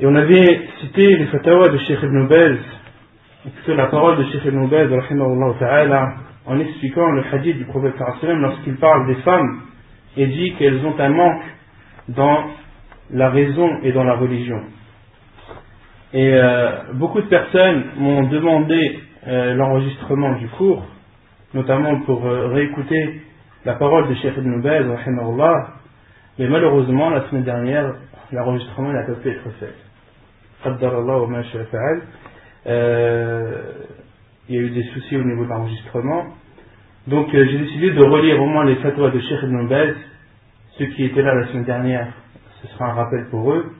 Et on avait cité les fatwas de Sheikh Ibn Baz, la parole de Sheikh Ibn Baz, en expliquant le hadith du prophète lorsqu'il parle des femmes et dit qu'elles ont un manque dans la raison et dans la religion. Et euh, beaucoup de personnes m'ont demandé euh, l'enregistrement du cours, notamment pour euh, réécouter la parole de Sheikh Ibn Baz, mais malheureusement, la semaine dernière, l'enregistrement n'a pas pu être fait. Il y a eu des soucis au niveau de l'enregistrement. Donc j'ai décidé de relire au moins les fatwas de Sheikh Ibn Baz. Ceux qui étaient là la semaine dernière, ce sera un rappel pour eux.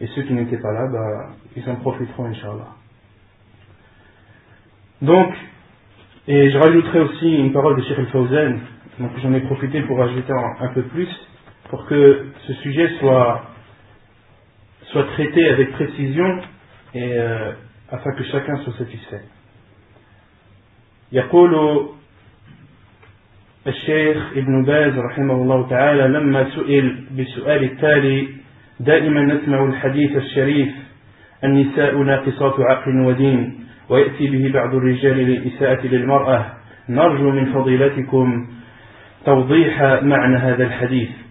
Et ceux qui n'étaient pas là, bah, ils en profiteront, Inch'Allah. Donc, et je rajouterai aussi une parole de Sheikh al donc j'en ai profité pour ajouter un, peu plus, pour que ce sujet soit, soit traité avec précision et euh, afin que chacun soit satisfait. يقول الشيخ ابن باز رحمه الله تعالى لما سئل بسؤال التالي دائما نسمع الحديث الشريف النساء ناقصات عقل ودين ويأتي به بعض الرجال للإساءة للمرأة نرجو من فضيلتكم توضيح معنى هذا الحديث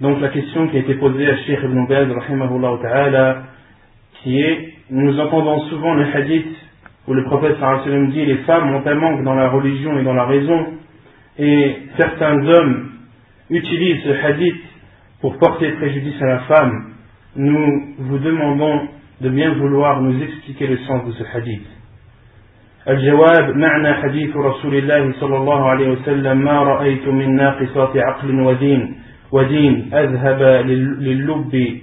Donc la question qui a été posée à Sheikh Ibn Baz, rahimahullah ta'ala, qui est, nous entendons souvent le hadith où le prophète sallam dit les femmes ont un manque dans la religion et dans la raison, et certains hommes utilisent ce hadith pour porter préjudice à la femme, nous vous demandons de bien vouloir nous expliquer le sens de ce hadith. الجواب معنى حديث رسول الله صلى الله عليه وسلم ما رأيت من ناقصات عقل ودين ودين أذهب للب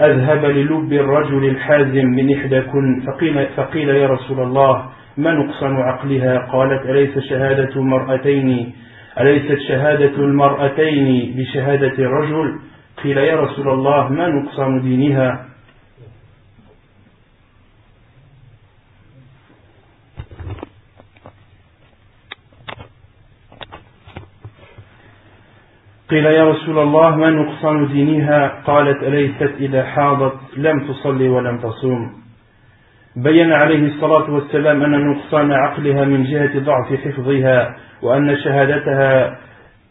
أذهب للب الرجل الحازم من إحداكن فقيل, فقيل يا رسول الله ما نقصن عقلها؟ قالت أليس شهادة مرأتين أليست شهادة المرأتين بشهادة الرجل؟ قيل يا رسول الله ما نقصان دينها؟ قيل يا رسول الله ما نقصان دينها؟ قالت أليست إذا حاضت؟ لم تصلي ولم تصوم. بين عليه الصلاة والسلام أن نقصان عقلها من جهة ضعف حفظها وأن شهادتها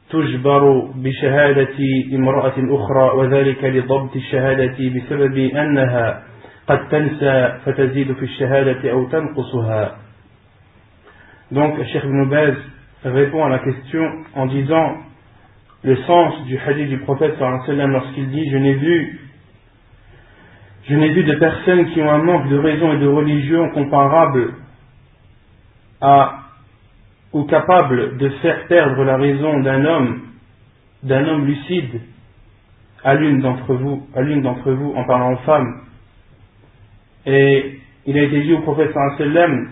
تجبر بشهادة امرأة أخرى وذلك لضبط الشهادة بسبب أنها قد تنسى فتزيد في الشهادة أو تنقصها. Donc, Cheikh Ibn Baz répond à la question en disant le sens du hadith du prophète lorsqu'il dit Je n'ai vu je n'ai vu de personnes qui ont un manque de raison et de religion comparable à ou capable de faire perdre la raison d'un homme, d'un homme lucide, à l'une d'entre vous, à l'une d'entre vous en parlant aux femmes. Et il a été dit au prophète sallam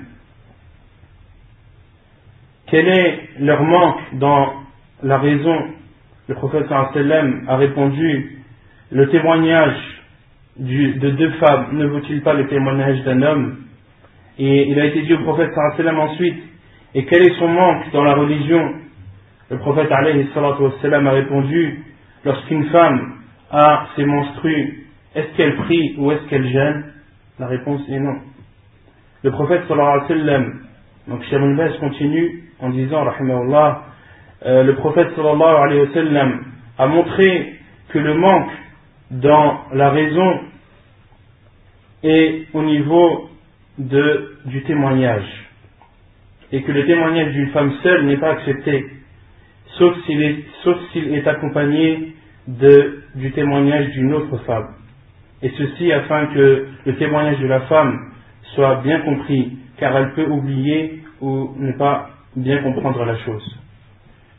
quel est leur manque dans la raison Le prophète sallam a répondu le témoignage de deux femmes ne vaut-il pas le témoignage d'un homme? Et il a été dit au prophète sallam ensuite et quel est son manque dans la religion? Le prophète a répondu lorsqu'une femme a ses menstrues, est-ce qu'elle prie ou est-ce qu'elle gêne La réponse est non. Le prophète sallam, donc Cheikh continue en disant, rahimahullah, euh, le prophète sallallahu alayhi wa sallam a montré que le manque dans la raison est au niveau de, du témoignage et que le témoignage d'une femme seule n'est pas accepté, sauf s'il est, est accompagné de, du témoignage d'une autre femme. Et ceci afin que le témoignage de la femme soit bien compris, car elle peut oublier ou ne pas bien comprendre la chose.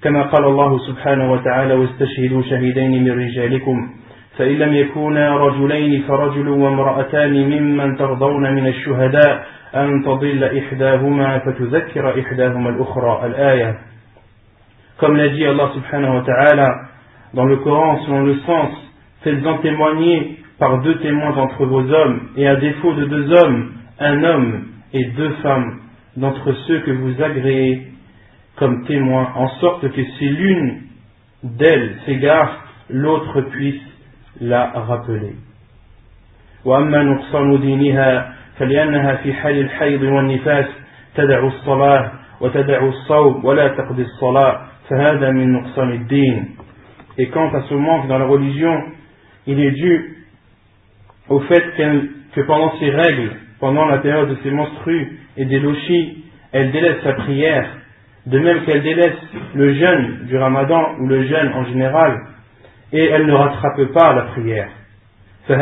كما قال الله سبحانه وتعالى واستشهدوا شهيدين من رجالكم فإن لم يكونا رجلين فرجل وامرأتان ممن ترضون من الشهداء أن تضل إحداهما فتذكر إحداهما الأخرى. الآية. كما قال الله سبحانه وتعالى dans le Coran selon le sens faites-en témoigner par deux témoins d'entre vos hommes et à défaut de deux hommes un homme et deux femmes d'entre ceux que vous agréez. comme témoins, en sorte que si l'une d'elles s'égare, l'autre puisse la rappeler. وأما نقصان دينها فلأنها في حال الحيض والنفاس تدع الصلاة وتدع الصوم ولا تقضي الصلاة فهذا من نقصان الدين Et quant à ce manque dans la religion, il est dû au fait que pendant ses règles, pendant la période de ses menstrues et des lochis, elle délaisse sa prière, de même qu'elle délaisse le jeûne du ramadan ou le jeûne en général, et elle ne rattrape pas la prière. Et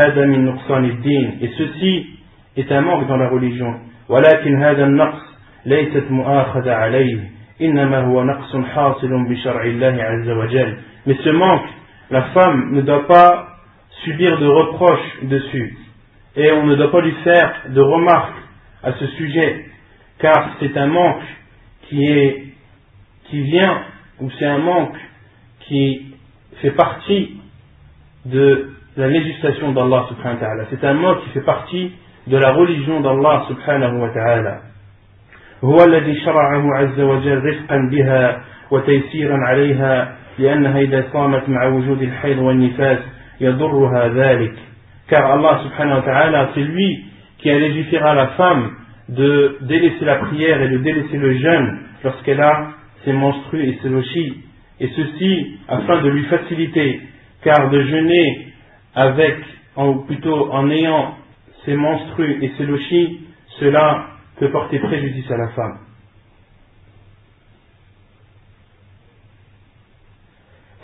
ceci est un manque dans la religion. Mais ce manque, la femme ne doit pas subir de reproches dessus. Et on ne doit pas lui faire de remarques à ce sujet, car c'est un manque qui est, qui vient, ou c'est un manque qui fait partie de la législation d'Allah subhanahu wa ta'ala. C'est un manque qui fait partie de la religion d'Allah subhanahu wa ta'ala. هو الذي شرعه عز وجل رفقا بها وتيسيرا عليها لأنها إذا صامت مع وجود الحيض والنفاس يضرها ذلك car Allah subhanahu wa ta'ala c'est lui qui a légiféré à la femme de délaisser la prière et de délaisser le jeûne lorsqu'elle a ses menstrues et ses lochis et ceci afin de lui faciliter car de jeûner avec ou plutôt en ayant ses menstrues et ses lochis cela peut porter préjudice à la femme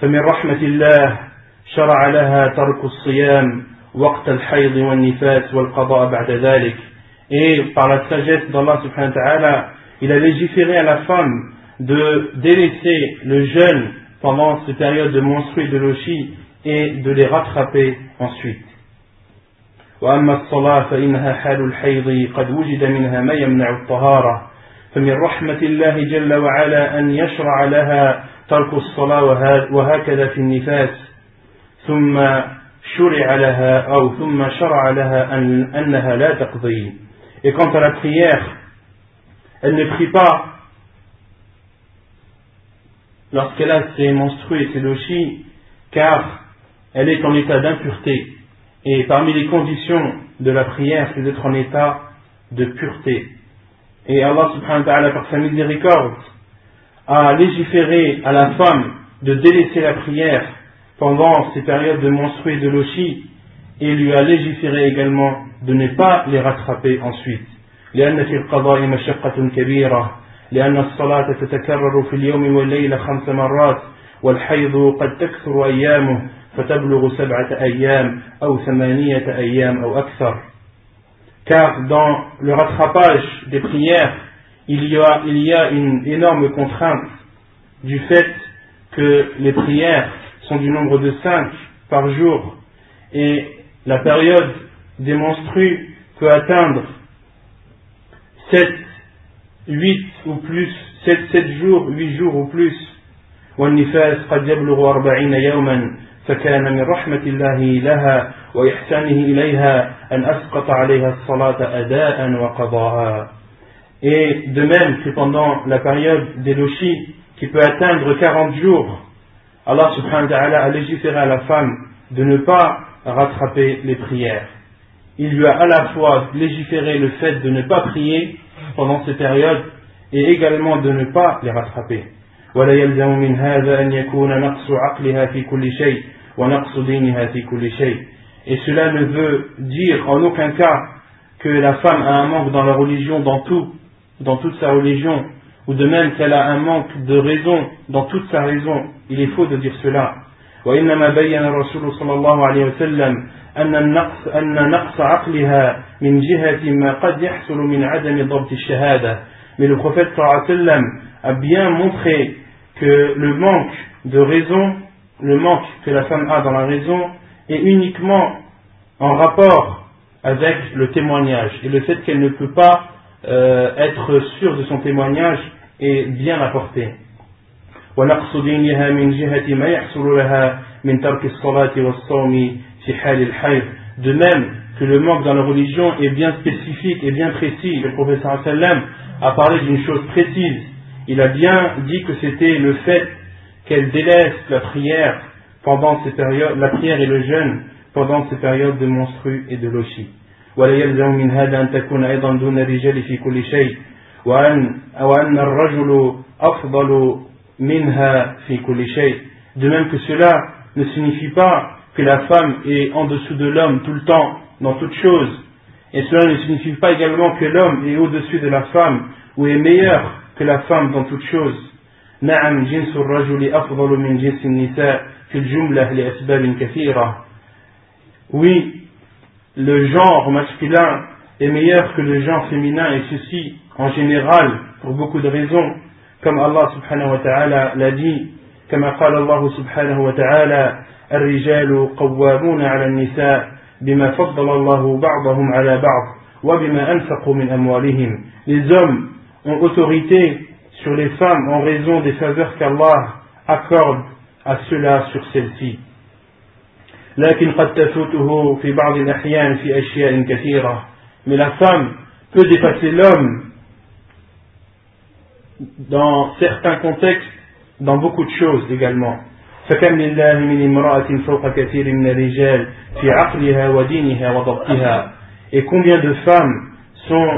فمن رحمة الله شرع لها ترك الصيام وقت الحيض والنفاس والقضاء بعد ذلك et par la sagesse d'Allah subhanahu wa ta'ala il a légiféré à la femme de délaisser le jeûne pendant ces périodes de menstrues et de lochi et de les rattraper ensuite وأما الصلاة فإنها حال الحيض قد وجد منها ما يمنع الطهارة فمن رحمة الله جل وعلا أن يشرع لها ترك الصلاة وهكذا في النفاس ثم شرع لها أو ثم شرع لها أن أنها لا تقضي Et quant à la prière, elle ne prie pas lorsqu'elle a ses menstrues et ses lochis, car elle est en état d'impureté. Et parmi les conditions de la prière, c'est d'être en état de pureté. Et Allah subhanahu wa ta'ala, par sa miséricorde, a légiféré à la femme de délaisser la prière pendant ces périodes de menstrues et de lochi et lui a légiféré également de ne pas les rattraper ensuite لأن في القضاء مشقة كبيرة لأن الصلاة تتكرر في اليوم والليلة خمس مرات والحيض قد تكثر أيامه فتبلغ سبعة أيام أو ثمانية أيام أو أكثر car dans le rattrapage des prières il y a, il y a une énorme contrainte du fait que les prières sont du nombre de cinq par jour et la période des menstrues peut atteindre 7, 8 ou plus, 7, 7 jours, 8 jours ou plus. والنفاس قد يبلغ أربعين يوما فكان من رحمة الله لها وإحسانه إليها أن أسقط عليها الصلاة أداء وقضاء Et de même que pendant la période des lochis, qui peut atteindre 40 jours, Allah subhanahu wa ta'ala a légiféré à la femme de ne pas rattraper les prières. Il lui a à la fois légiféré le fait de ne pas prier pendant ces périodes et également de ne pas les rattraper. Et cela ne veut dire en aucun cas que la femme a un manque dans la religion dans tout, dans toute sa religion, ou de même qu'elle a un manque de raison dans toute sa raison. Il est faux de dire cela. وإنما بين الرسول صلى الله عليه وسلم أن النقص أن نقص عقلها من جهة ما قد يحصل من عدم ضبط الشهادة. Mais le prophète صلى الله عليه وسلم a bien montré que le manque de raison, le manque que la femme a dans la raison, est uniquement en rapport avec le témoignage et le fait qu'elle ne peut pas euh, être sûr de son témoignage et bien apporté. ونقص دينها من جهة ما يحصل لها من ترك الصلاة والصوم في حال الحيض de même que le manque dans la religion est bien spécifique et bien précis le professeur sallam a parlé d'une chose précise il a bien dit que c'était le fait qu'elle délaisse la prière pendant ces périodes la prière et le jeûne pendant ces périodes de monstru et de lochi. ولا يلزم من هذا أن تكون أيضا دون الرجال في كل شيء وأن, أو أن الرجل أفضل منها في كل شيء de même que cela ne signifie pas que la femme est en dessous de l'homme tout le temps dans toute chose et cela ne signifie pas également que l'homme est au-dessus de la femme ou est meilleur que la femme dans toute chose نعم جنس الرجل أفضل من جنس النساء في الجملة لأسباب كثيرة oui le genre masculin est meilleur que le genre féminin et ceci en général pour beaucoup de raisons comme Allah subhanahu wa ta'ala l'a dit كما قال الله سبحانه وتعالى الرجال قوامون على النساء بما فضل الله بعضهم على بعض وبما أنفقوا من أموالهم les hommes ont autorité sur les femmes en raison des faveurs qu'Allah accorde à ceux-là sur celles-ci لكن قد تفوته في بعض الأحيان في أشياء كثيرة mais la femme peut dépasser l'homme dans certains contextes dans beaucoup de choses également فكم لله من امرأة فوق كثير من الرجال في عقلها ودينها وضبطها. Et combien de femmes sont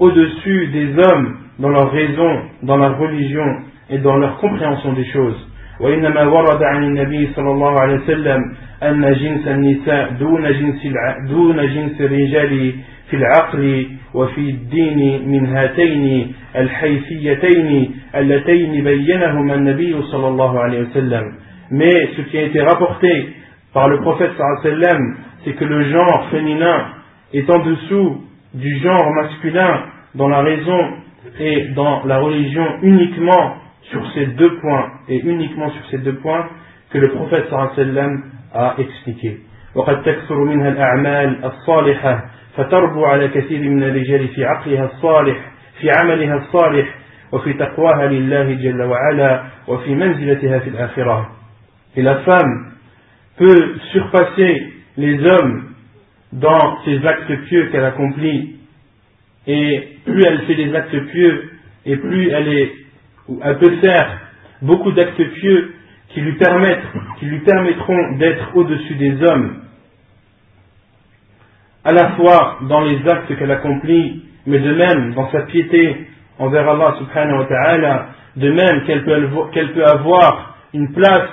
au-dessus des hommes dans leur raison, dans leur religion et dans leur compréhension des choses? وإنما ورد عن النبي صلى الله عليه وسلم أن جنس النساء دون جنس دون جنس الرجال في العقل وفي الدين من هاتين الحيثيتين اللتين بينهما النبي صلى الله عليه وسلم. mais ce qui a été rapporté par le prophète sallam c'est que le genre féminin est en dessous du genre masculin dans la raison et dans la religion uniquement sur ces deux points et uniquement sur ces deux points que le prophète sallam a expliqué. وقد تكثر منها الأعمال الصالحة فتربو على كثير من الرجال في عقلها الصالح في عملها الصالح وفي تقواها لله جل وعلا وفي منزلتها في الآخرة et la femme peut surpasser les hommes dans ses actes pieux qu'elle accomplit. Et plus elle fait des actes pieux et plus elle est elle peut faire beaucoup d'actes pieux qui lui permettent, qui lui permettront d'être au-dessus des hommes, à la fois dans les actes qu'elle accomplit, mais de même dans sa piété envers Allah subhanahu wa ta'ala, de même qu'elle peut, qu'elle peut avoir une place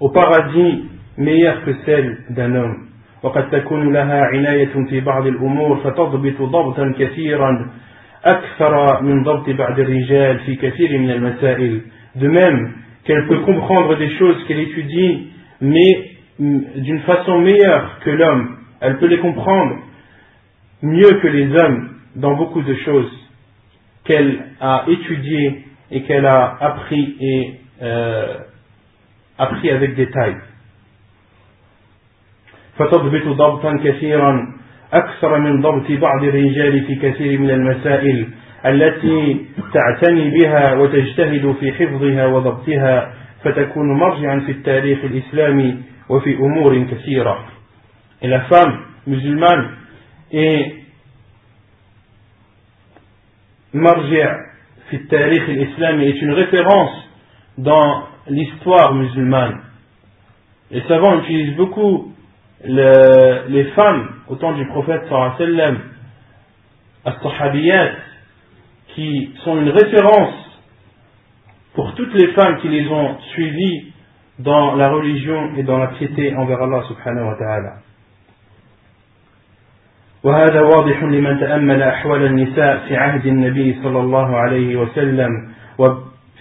au paradis meilleure que celle d'un homme. وقد تكون لها عناية في بعض الأمور فتضبط ضبطا كثيرا أكثر من ضبط بعض الرجال في كثير من المسائل de même qu'elle peut comprendre des choses qu'elle étudie mais d'une façon meilleure que l'homme elle peut les comprendre mieux que les hommes dans beaucoup de choses qu'elle a étudiées et qu'elle a appris et euh, appris avec détail فتضبط ضبطا كثيرا أكثر من ضبط بعض الرجال في كثير من المسائل التي تعتني بها وتجتهد في حفظها وضبطها فتكون مرجعا في التاريخ الإسلامي وفي أمور كثيرة. la femme musulmane est marji' في التاريخ الإسلامي est une référence dans l'histoire musulmane. Les savants utilisent beaucoup le, les femmes au temps du prophète sallam, as-sahabiyat, qui sont une référence pour toutes les femmes qui les ont suivies dans la religion et dans la piété envers Allah subhanahu wa ta'ala. وهذا واضح لمن تأمل أحوال النساء في عهد النبي صلى الله عليه وسلم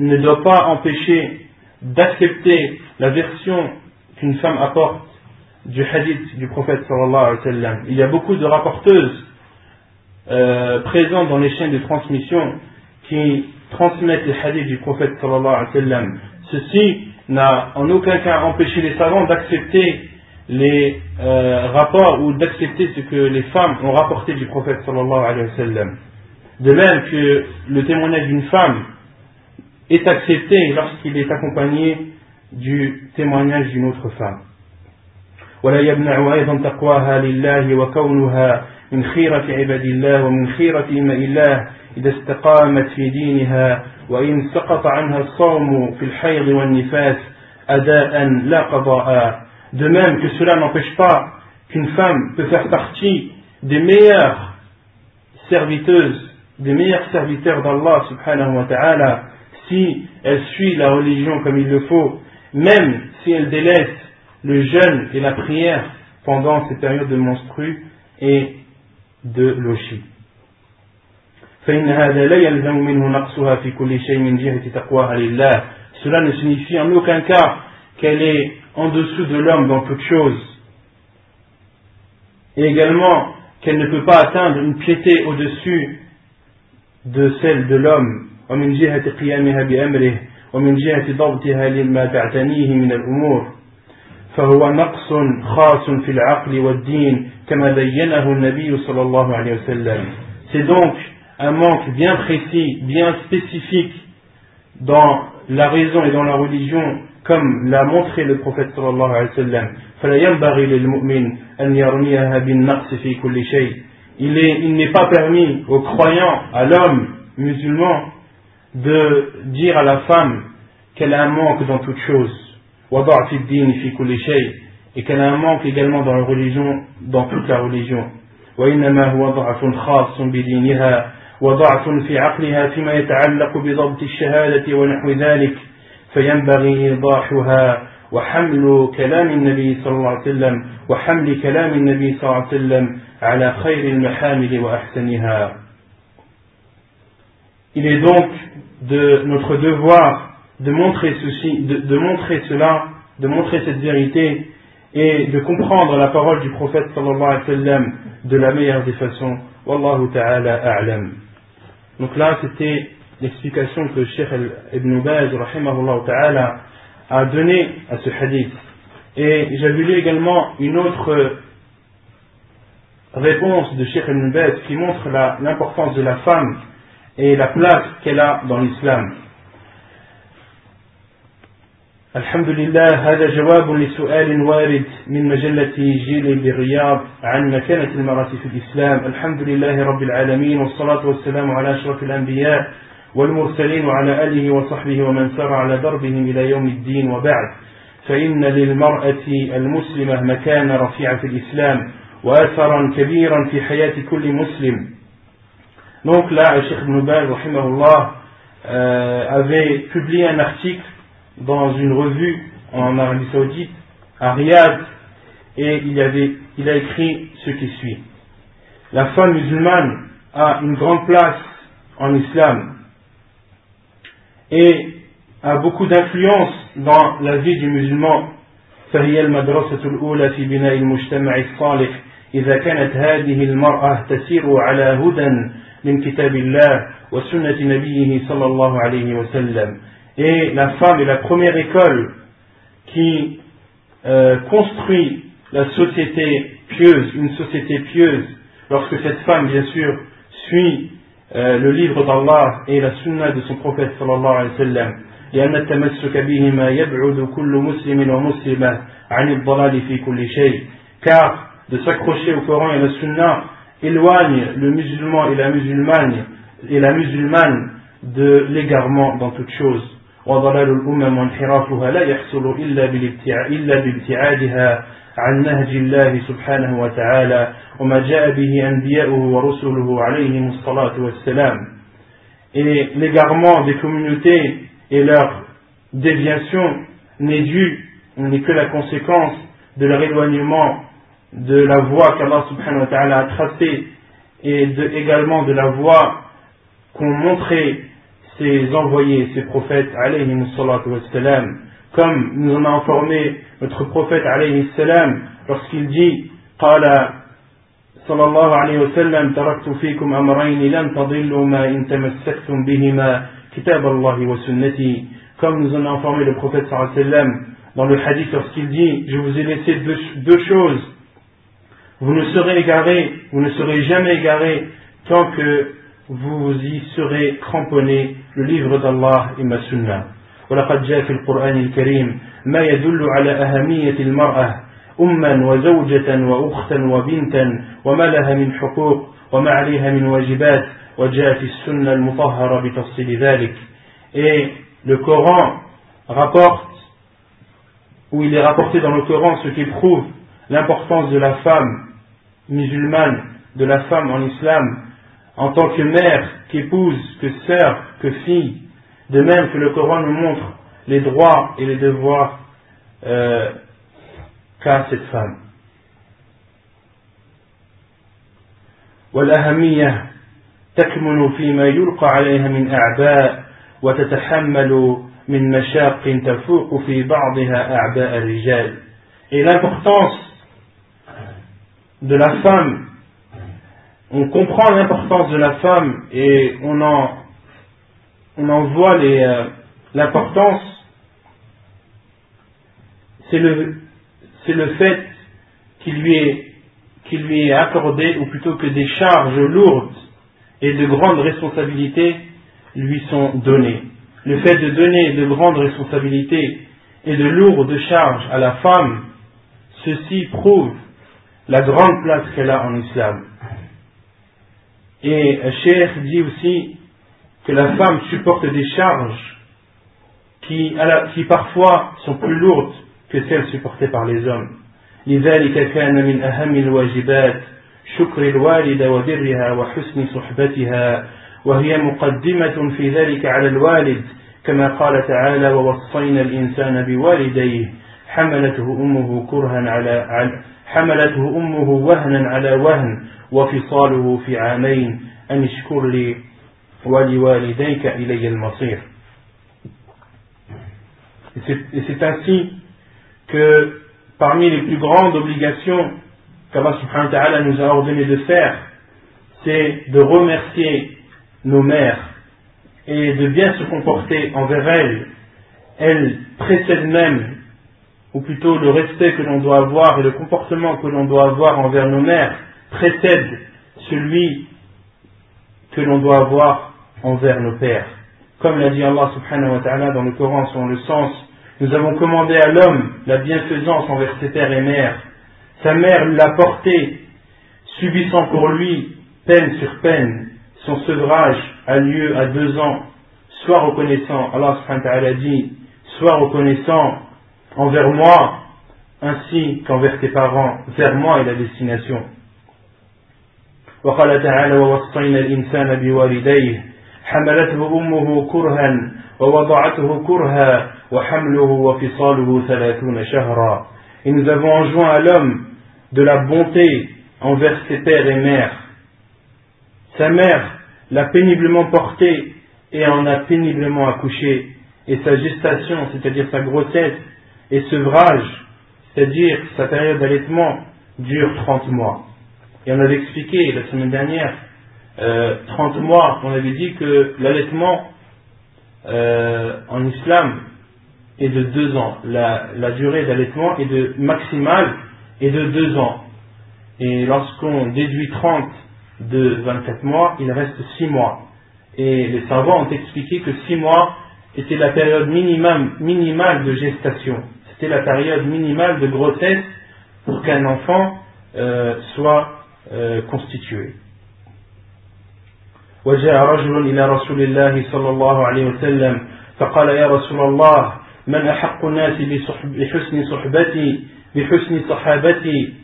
ne doit pas empêcher d'accepter la version qu'une femme apporte du hadith du prophète sallallahu alayhi wa. Il y a beaucoup de rapporteuses euh, présentes dans les chaînes de transmission qui transmettent les hadiths du prophète sallallahu alayhi wa. Ceci n'a en aucun cas empêché les savants d'accepter les euh, rapports ou d'accepter ce que les femmes ont rapporté du prophète sallallahu alayhi wa. De même que le témoignage d'une femme est accepté lorsqu'il est accompagné du témoignage d'une autre femme. ولا يمنع أيضا تقواها لله وكونها من خيرة عباد الله ومن خيرة إماء الله إذا استقامت في دينها وإن سقط عنها الصوم في الحيض والنفاس أداء لا قضاء De même que cela n'empêche pas qu'une femme peut faire partie des meilleures serviteuses, des meilleurs serviteurs d'Allah subhanahu wa ta'ala, si elle suit la religion comme il le faut, même si elle délaisse le jeûne et la prière pendant ces périodes de menstrues et de lochi. Cela ne signifie en aucun cas qu'elle est en dessous de l'homme dans toute chose. Et également qu'elle ne peut pas atteindre une piété au-dessus de celle de l'homme. ومن جهة قيامها بأمره ومن جهة ضبطها لما تعتنيه من الأمور فهو نقص خاص في العقل والدين كما بينه النبي صلى الله عليه وسلم C'est donc un manque bien précis, bien spécifique dans la raison et dans la religion comme l'a montré le prophète sallallahu alayhi wa sallam. فلا ينبغي للمؤمن أن يرميها بالنقص في كل شيء. Il est, il n'est pas permis aux croyants, à l'homme musulman, de dire à la femme qu'elle a un manque dans toute chose. وضعف الدين في كل شيء. Et qu'elle a un manque également dans la religion, dans toute la religion. وإنما هو ضعف خاص بدينها وضعف في عقلها فيما يتعلق بضبط الشهادة ونحو ذلك فينبغي إيضاحها وحمل كلام النبي صلى الله عليه وسلم وحمل كلام النبي صلى الله عليه وسلم على خير المحامل وأحسنها Il est donc de notre devoir de montrer ceci, de, montrer cela, de montrer cette vérité et de comprendre la parole du prophète sallallahu alayhi wa sallam de la meilleure des façons. Wallahu ta'ala a'lam. Donc là, c'était l'explication que Cheikh Ibn Baz ta'ala, a donné à ce hadith. Et j'avais lu également une autre réponse de Cheikh Ibn Baz qui montre l'importance de la femme et la place qu'elle a dans l'islam. الحمد لله هذا جواب لسؤال وارد من مجلة جيل بالرياض عن مكانة المرأة في الإسلام الحمد لله رب العالمين والصلاة والسلام على أشرف الأنبياء والمرسلين وعلى آله وصحبه ومن سار على دربهم إلى يوم الدين وبعد فإن للمرأة المسلمة مكان رفيع في الإسلام وأثرا كبيرا في حياة كل مسلم Donc là, le Cheikh Ibn Baz, euh, avait publié un article dans une revue en Arabie Saoudite, à Riyad, et il, avait, il a écrit ce qui suit. La femme musulmane a une grande place en islam et a beaucoup d'influence dans la vie du musulman. فهي المدرسة الأولى في بناء المجتمع الصالح إذا كانت هذه المرأة تسير على هدى من كتاب الله وسنة نبيه صلى الله عليه وسلم et la femme est la première école qui euh, construit la société pieuse, une société pieuse, lorsque cette femme, bien sûr, suit euh, le livre d'Allah et la sunna de son prophète sallallahu alayhi wa sallam. لأن التمسك بهما يبعد كل مسلم ومسلمة عن الضلال في كل شيء car de s'accrocher au Coran et à la sunna éloigne le musulman et la musulmane et la musulmane de l'égarement dans toute chose وضلال الأمم وانحرافها لا يحصل إلا إلا بابتعادها عن نهج الله سبحانه وتعالى وما جاء به أنبياؤه ورسله عليهم الصلاة والسلام Et l'égarement des communautés et leur déviation n'est dû, n'est que la conséquence de leur éloignement de la voie qu'Allah subhanahu wa ta'ala a tracée et de, également de la voie qu'ont montré ses envoyés, ses prophètes, alayhi wassalam, comme nous en a informé notre prophète, alayhi salam, lorsqu'il dit, قال صلى الله عليه وسلم تركت فيكم أمرين لن تضلوا ما إن تمسكتم بهما كتاب الله وسنتي comme nous en a informé le prophète sallallahu alayhi wa sallam dans le hadith lorsqu'il dit Je vous ai laissé deux, choses. Vous ne serez égarés, vous ne serez jamais égarés tant que vous y serez cramponnés le livre d'Allah et ma sunna. ولقد جاء في القرآن الكريم ما يدل على أهمية المرأة أما وزوجة وأختا وبنتا وما لها من حقوق وما عليها من واجبات وجاءت السنة المطهرة بتفصيل ذلك et le Coran rapporte où il est rapporté dans le Coran ce qui prouve l'importance de la femme musulmane, de la femme en islam, en tant que mère, qu'épouse, que sœur, que fille, de même que le Coran nous montre les droits et les devoirs euh, qu'a cette femme. والأهمية تكمن فيما يلقى عليها من أعباء وتتحمل من مشاق تفوق في بعضها أعباء الرجال et l'importance de la femme. On comprend l'importance de la femme et on en on en voit euh, l'importance. C'est le le fait qu'il lui lui est accordé ou plutôt que des charges lourdes et de grandes responsabilités lui sont données. Le fait de donner de grandes responsabilités et de lourdes charges à la femme, ceci prouve la grande place qu'elle a en islam. Et Cheikh dit aussi que la femme supporte des charges qui, qui parfois sont plus lourdes que celles supportées par les hommes. لذلك كان من أهم الواجبات شكر الوالدة وبرها وحسن صحبتها وهي مقدمة في ذلك على الوالد كما قال تعالى ووصينا الإنسان بوالديه حملته أمه كرها على حملته أمه وهنا على وهن وفصاله في عامين أن اشكر لي ولوالديك إلي المصير Et c'est ainsi que parmi les plus grandes obligations qu'Allah subhanahu wa ta'ala nous a ordonné de faire, c'est de remercier nos mères et de bien se comporter envers elles, elles précèdent même, ou plutôt le respect que l'on doit avoir et le comportement que l'on doit avoir envers nos mères précède celui que l'on doit avoir envers nos pères. Comme l'a dit Allah subhanahu wa ta'ala dans le Coran sur le sens, nous avons commandé à l'homme la bienfaisance envers ses pères et mères. Sa mère l'a porté, subissant pour lui peine sur peine, son sevrage a lieu à deux ans, sois reconnaissant, Allah subhanahu wa ta'ala dit, sois reconnaissant envers moi, ainsi qu'envers tes parents, vers moi est la destination. وقال تعالى ووصينا الإنسان بوالديه حملته أمه كرها ووضعته كرها وحمله وفصاله ثلاثون شهرا Et nous avons enjoint à l'homme de la bonté envers ses pères et mères sa mère l'a péniblement porté et en a péniblement accouché, et sa gestation, c'est-à-dire sa grossesse, et sevrage, c'est-à-dire sa période d'allaitement, dure 30 mois. Et on avait expliqué la semaine dernière, euh, 30 mois, on avait dit que l'allaitement euh, en islam est de 2 ans. La, durée d'allaitement est de maximale est de 2 ans. Et lorsqu'on déduit 30 de 24 mois, il reste 6 mois. Et les savants ont expliqué que 6 mois était la période minimum, minimale de gestation. C'était la période minimale de grossesse pour qu'un enfant euh, soit euh, constitué. وجاء رجل إلى رسول الله صلى الله عليه وسلم فقال يا رسول الله من أحق الناس بحسن صحبتي بحسن صحابتي؟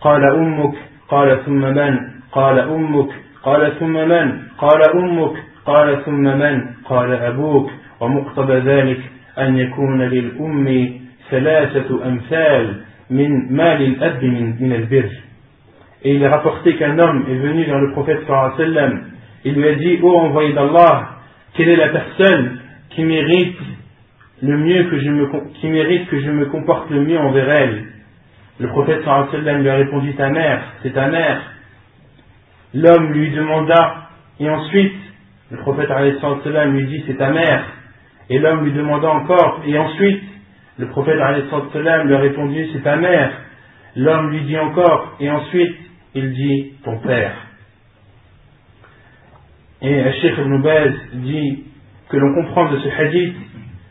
قال أمك. قال ثم من؟ قال أمك. قال ثم من؟ قال أمك. قال ثم من؟ قال أبوك. ومقتضى ذلك أن يكون للأم ثلاثة أمثال من مال الأب من, من البر Et il a rapporté qu'un homme est venu dans le prophète sallam. Il lui a dit, ô oh, envoyé d'Allah, quelle est la personne qui mérite le mieux que je me, qui mérite que je me comporte le mieux envers elle? Le prophète sallam lui a répondu, ta mère, c'est ta mère. L'homme lui demanda, et ensuite, le prophète lui dit, c'est ta mère. Et l'homme lui demanda encore, et ensuite, Le prophète lui a répondu c'est ta mère. L'homme lui dit encore, et ensuite il dit ton père. Et Sheikh Ibn Baz dit que l'on comprend de ce hadith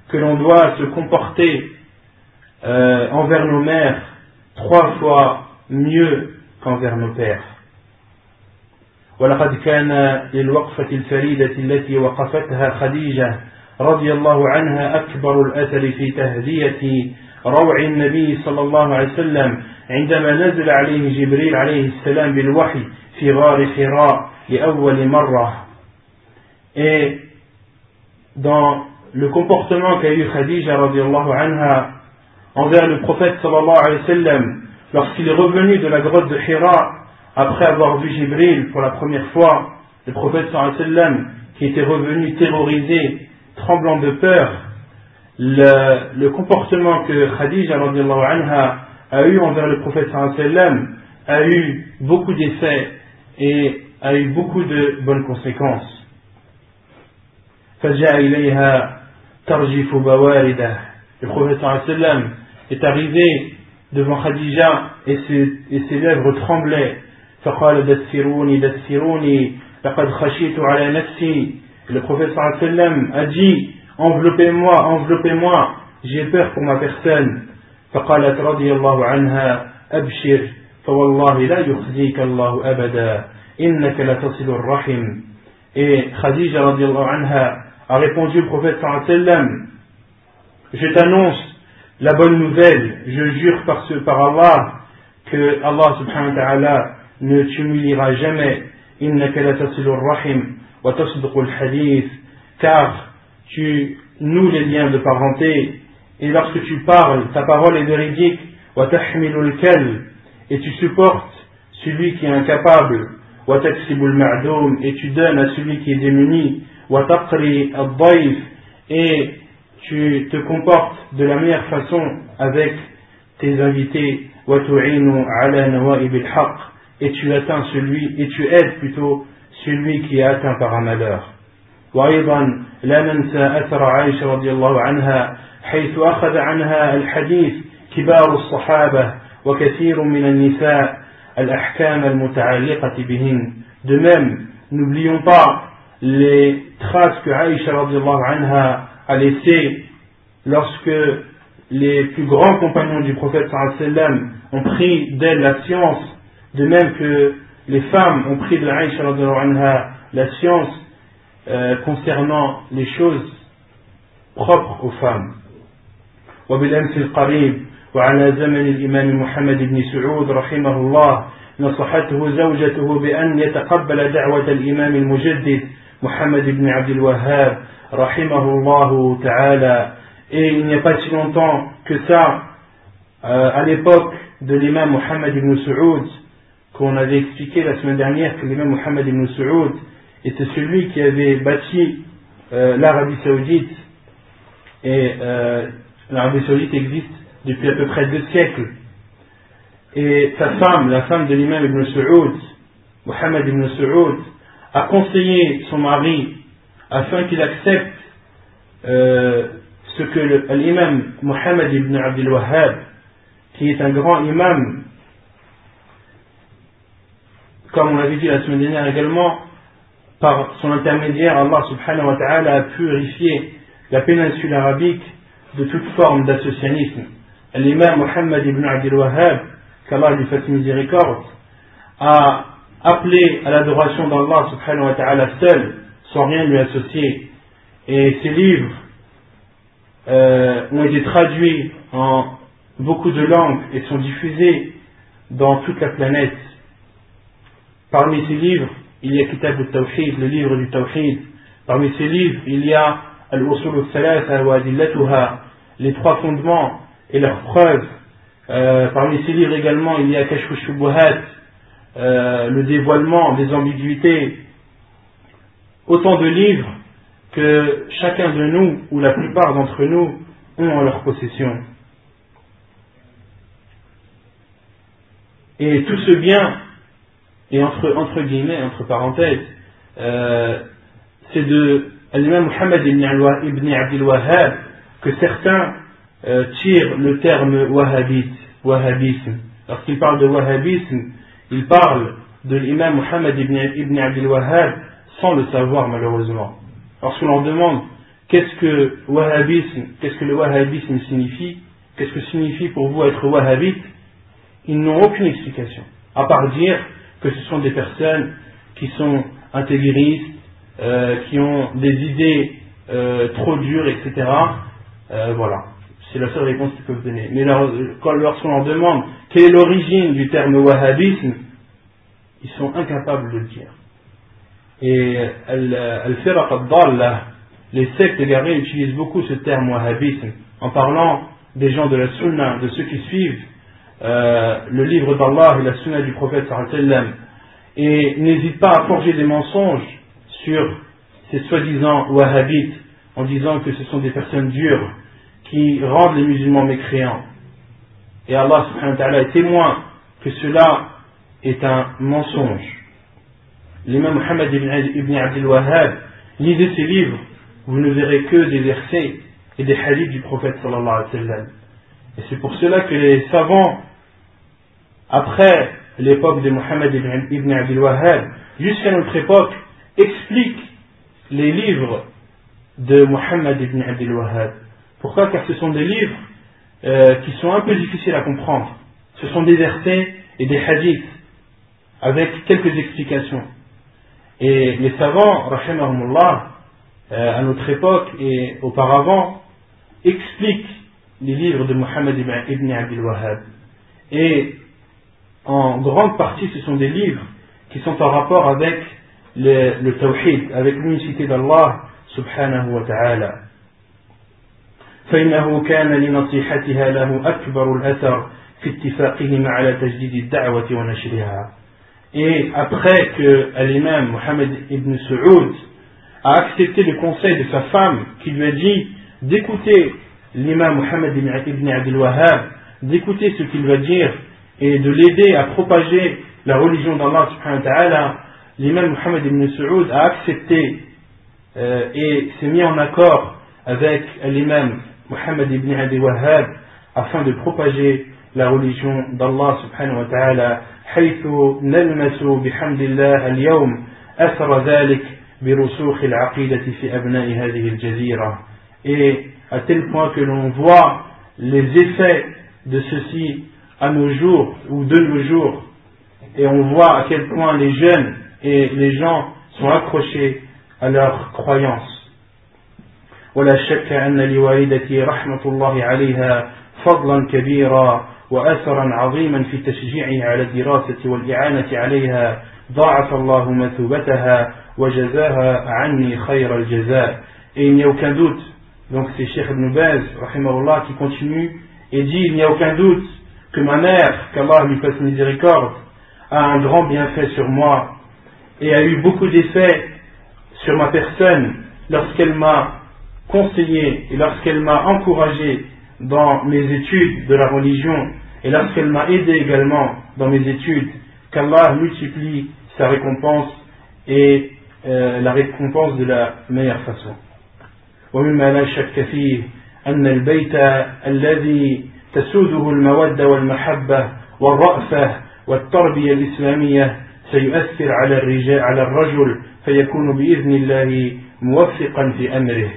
que l'on doit se comporter euh, envers nos mères trois fois mieux qu'envers nos pères. ولقد كان للوقفة الفريدة التي وقفتها خديجة رضي الله عنها أكبر الأثر في تهدية روع النبي صلى الله عليه وسلم عندما نزل عليه جبريل عليه السلام بالوحي في غار حراء لأول مرة Et dans le comportement qu'a eu Khadija radiallahu anha envers le prophète sallallahu alayhi wa sallam lorsqu'il est revenu de la grotte de Hira après avoir vu Jibril pour la première fois, le prophète sallallahu alayhi wa sallam qui était revenu terrorisé, tremblant de peur, le, le comportement que Khadija radiallahu anha a eu envers le prophète sallallahu alayhi wa sallam a eu beaucoup d'effets et a eu beaucoup de bonnes conséquences. فجاء إليها ترجف بواردة le prophète sallam est arrivé devant Khadija et ses, et ses lèvres tremblaient فقال دثروني دثروني لقد خشيت على نفسي le prophète sallam a dit enveloppez-moi enveloppez-moi j'ai peur pour ma personne فقالت رضي الله عنها أبشر فوالله لا يخزيك الله أبدا إنك لتصل الرحم et Khadija radiallahu anha a répondu le prophète sallam je t'annonce la bonne nouvelle je jure par, ce, par Allah que Allah subhanahu wa ta'ala ne t'humiliera jamais innaka rahim wa hadith car tu noues les liens de parenté et lorsque tu parles ta parole est véridique. Et tu supportes celui qui est incapable. Et tu donnes à celui qui est démuni. Et tu te comportes de la meilleure façon avec tes invités. Et tu atteins celui et tu aides plutôt celui qui est atteint par un malheur وأيضا لا ننسى أثر عائشة رضي الله عنها حيث أخذ عنها الحديث كبار الصحابة وكثير من النساء الأحكام المتعلقة بهن de même n'oublions pas les traces que Aïcha anha a laissées lorsque les plus grands compagnons du prophète sallam ont pris d'elle la science, de même que les femmes ont pris de Aïcha anha la science euh, concernant les choses propres aux femmes. وبالأمس القريب وعلى زمن الإمام محمد بن سعود رحمه الله نصحته زوجته بأن يتقبل دعوة الإمام المجدد Muhammad ibn Abdul Wahhab, rahimahullah ta'ala, et il n'y a pas si longtemps que ça, euh, à l'époque de l'imam Muhammad ibn Saoud, qu'on avait expliqué la semaine dernière que l'imam Muhammad ibn Saoud était celui qui avait bâti euh, l'Arabie Saoudite, et euh, l'Arabie Saoudite existe depuis à peu près deux siècles. Et sa femme, la femme de l'imam ibn Saoud, Muhammad ibn Saoud, a conseillé son mari afin qu'il accepte euh, ce que l'imam Muhammad ibn Abdul Wahhab, qui est un grand imam, comme on l'avait dit la semaine dernière également, par son intermédiaire, Allah subhanahu wa ta'ala a purifié la péninsule arabique de toute forme d'associanisme. L'imam Muhammad ibn Abdul Wahhab, qu'Allah lui fasse miséricorde, a appelé à l'adoration d'Allah subhanahu wa ta'ala seul, sans rien lui associer. Et ces livres euh, ont été traduits en beaucoup de langues et sont diffusés dans toute la planète. Parmi ces livres, il y a Kitab al-Tawhid, le livre du Tawhid. Parmi ces livres, il y a Al-Usul al-Thalatha les trois fondements et leurs preuves. Euh, parmi ces livres également, il y a Kashfu Shubuhat, euh, le dévoilement des ambiguïtés, autant de livres que chacun de nous, ou la plupart d'entre nous, ont en leur possession. Et tout ce bien, et entre, guillemets, entre parenthèses, euh, c'est de l'imam Muhammad ibn Abdul Wahhab que certains euh, tire le terme wahhabite, wahhabisme. Lorsqu'il parle de wahhabisme, il parle de l'imam Muhammad ibn, ibn Abdul Wahhab sans le savoir malheureusement. Lorsqu'on leur demande qu'est-ce que wahhabisme, qu'est-ce que le wahhabisme signifie, qu'est-ce que signifie pour vous être wahhabite, ils n'ont aucune explication, à part dire que ce sont des personnes qui sont intégristes, euh, qui ont des idées euh, trop dures, etc. Euh, voilà. C'est la seule réponse qu'ils peuvent donner. Mais lorsqu'on leur demande quelle est l'origine du terme wahhabisme, ils sont incapables de le dire. Et al-firaq al les sectes égarées utilisent beaucoup ce terme wahhabisme en parlant des gens de la sunna, de ceux qui suivent euh, le livre d'Allah et la sunna du prophète sallam et n'hésitent pas à forger des mensonges sur ces soi-disant wahhabites en disant que ce sont des personnes dures qui rendent les musulmans mécréants. Et Allah subhanahu wa ta'ala est témoin que cela est un mensonge. L'imam Muhammad ibn Abdul Wahhab, lisez ses livres, vous ne verrez que des versets et des hadiths du prophète sallallahu alayhi wa sallam. Et c'est pour cela que les savants, après l'époque de Muhammad ibn Abdul Wahhab, jusqu'à notre époque, expliquent les livres de Muhammad ibn Abdul Wahhab. Pourquoi? Car ce sont des livres euh, qui sont un peu difficiles à comprendre. Ce sont des versets et des hadiths avec quelques explications. Et les savants, rahimahumullah, euh, à notre époque et auparavant, expliquent les livres de Muhammad ibn Abdul Wahhab. Et en grande partie, ce sont des livres qui sont en rapport avec le, le tawhid, avec l'unicité d'Allah subhanahu wa ta'ala. فإنه كان لنصيحتها له أكبر الأثر في اتفاقهم على تجديد الدعوة ونشرها et après que l'imam Mohammed ibn Saoud a accepté le conseil de sa femme qui lui a dit d'écouter l'imam Mohammed ibn Abdul Wahhab, d'écouter ce qu'il va dire et de l'aider à propager la religion d'Allah subhanahu wa ta'ala, l'imam Mohammed ibn Saoud a accepté euh, et s'est mis en accord avec l'imam Mohammed ibn Abdul Wahhab afin de propager la religion d'Allah subhanahu wa ta'ala حيث نلمس بحمد الله اليوم أثر ذلك برسوخ العقيدة في أبناء هذه الجزيرة et à tel point que l'on voit les effets de ceci à nos jours ou de nos jours et on voit à quel point les jeunes et les gens sont accrochés à leurs croyances ولا شك أن لوالدتي رحمة الله عليها فضلا كبيرا وأثرا عظيما في تشجيعها على الدراسة والإعانة عليها ضاعف الله مثوبتها وجزاها عني خير الجزاء et il n'y a aucun doute donc c'est Cheikh Ibn Baz rahimahullah qui continue et dit il n'y a aucun doute que ma mère qu'Allah lui fasse miséricorde a un grand bienfait sur moi et a eu beaucoup d'effets sur ma personne lorsqu'elle m'a conseillé et lorsqu'elle m'a encouragé dans mes études de la religion et lorsqu'elle m'a aidé également dans mes études, qu'Allah multiplie sa récompense et euh, la récompense de la meilleure façon. ومما لا شك فيه أن البيت الذي تسوده المودة والمحبة والرأفة والتربية الإسلامية سيؤثر على الرجال على الرجل فيكون بإذن الله موفقا في أمره.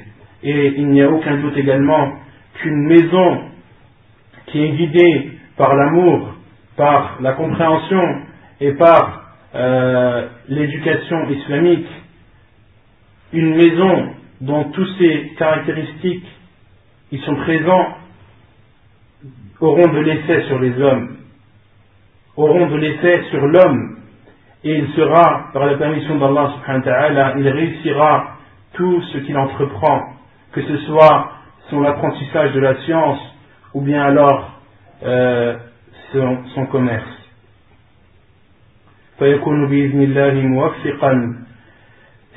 Et il n'y a aucun doute également qu'une maison qui est guidée par l'amour, par la compréhension et par euh, l'éducation islamique, une maison dont toutes ces caractéristiques ils sont présents auront de l'effet sur les hommes, auront de l'effet sur l'homme, et il sera, par la permission d'Allah subhanahu wa ta'ala, il réussira tout ce qu'il entreprend, que ce soit son apprentissage de la science, ou bien alors euh, son, son commerce. فيكون بإذن الله موفقا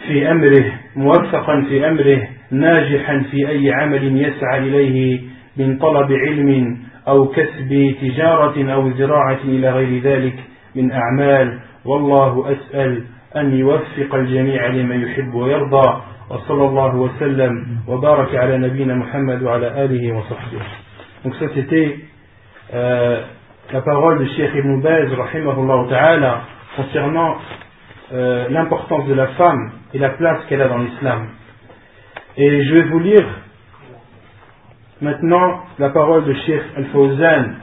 في أمره موفقا في أمره ناجحا في أي عمل يسعى إليه من طلب علم أو كسب تجارة أو زراعة إلى غير ذلك من أعمال والله أسأل أن يوفق الجميع لما يحب ويرضى وصلى الله وسلم وبارك على نبينا محمد وعلى آله وصحبه Donc ça c'était euh, la parole de Cheikh Ibn Baz, ta'ala, concernant euh, l'importance de la femme et la place qu'elle a dans l'islam. Et je vais vous lire maintenant la parole de Cheikh Al-Fawzan,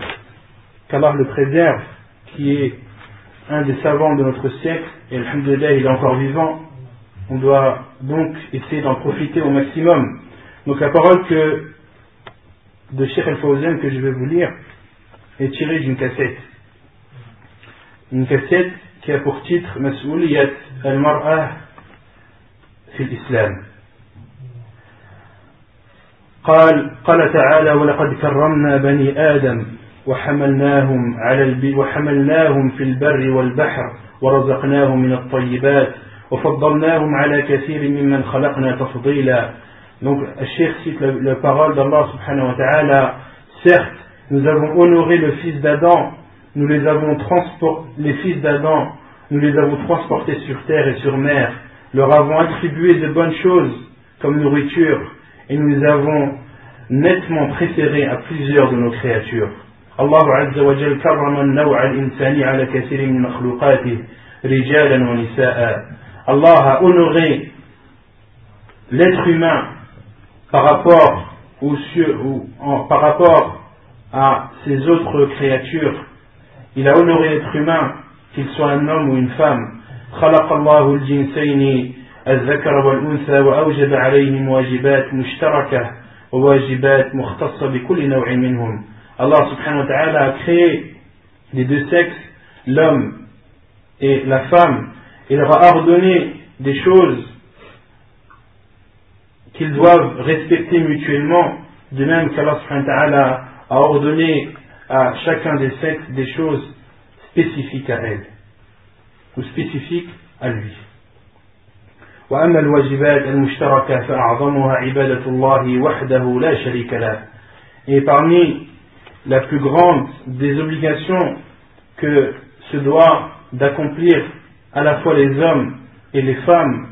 qu'Allah le préserve, qui est un des savants de notre siècle, et Alhamdulillah, il est encore vivant. On doit donc essayer d'en profiter au maximum. Donc la parole que, de Cheikh Al-Fawzan que je vais vous lire est tirée d'une cassette. Une cassette qui a pour titre Mas'ouliyat al-mar'ah fi l'islam. قال قال تعالى ولقد كرمنا بني آدم وحملناهم على الب... وحملناهم في البر والبحر ورزقناهم من الطيبات وفضلناهم على كثير ممن خلقنا تفضيلا Donc, Cheikh cite la, la parole d'Allah subhanahu wa ta'ala. Certes, nous avons honoré le fils d'Adam, nous les avons transportés, les fils d'Adam, nous les avons transportés sur terre et sur mer, leur avons attribué de bonnes choses comme nourriture, et nous les avons nettement préférés à plusieurs de nos créatures. Allah Azza wa Jal karrama an-naw'a al-insani ala kathirin min makhluqatih, rijalan wa nisa'a. Allah a honoré l'être humain par rapport aux cieux, ou en, par rapport à ses autres créatures. Il a honoré l'être humain, qu'il soit un homme ou une femme. خلق الله الجنسين الذكر والأنثى وأوجب عليهم واجبات مشتركة وواجبات مختصة بكل نوع منهم Allah subhanahu wa ta'ala a créé les deux sexes, l'homme et la femme, il leur a ordonné des choses qu'ils doivent respecter mutuellement, de même qu'Allah subhanahu wa ta'ala a ordonné à chacun des sexes des choses spécifiques à elle, ou spécifiques à lui. وأما الواجبات المشتركة فأعظمها عبادة الله وحده لا شريك له. Et parmi la plus grande des obligations que se doit d'accomplir à la fois les hommes et les femmes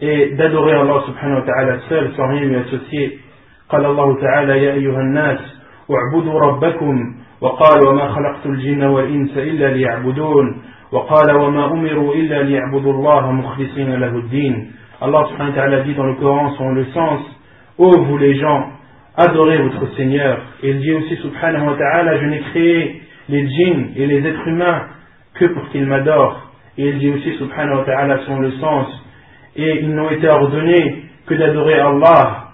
et d'adorer Allah subhanahu wa ta'ala seul sans rien lui associer. قال الله تعالى يا أيها الناس اعبدوا ربكم وقال وما خلقت الجن والإنس إلا ليعبدون وقال وما أمروا إلا ليعبدوا الله مخلصين له الدين Allah subhanahu wa ta'ala dit dans le Coran selon le sens Ô vous les gens, adorez votre Seigneur. Et il dit aussi subhanahu wa ta'ala Je n'ai créé les djinns et les êtres humains que pour qu'ils m'adorent. Et il dit aussi subhanahu wa ta'ala selon le sens Et ils n'ont été ordonnés que d'adorer Allah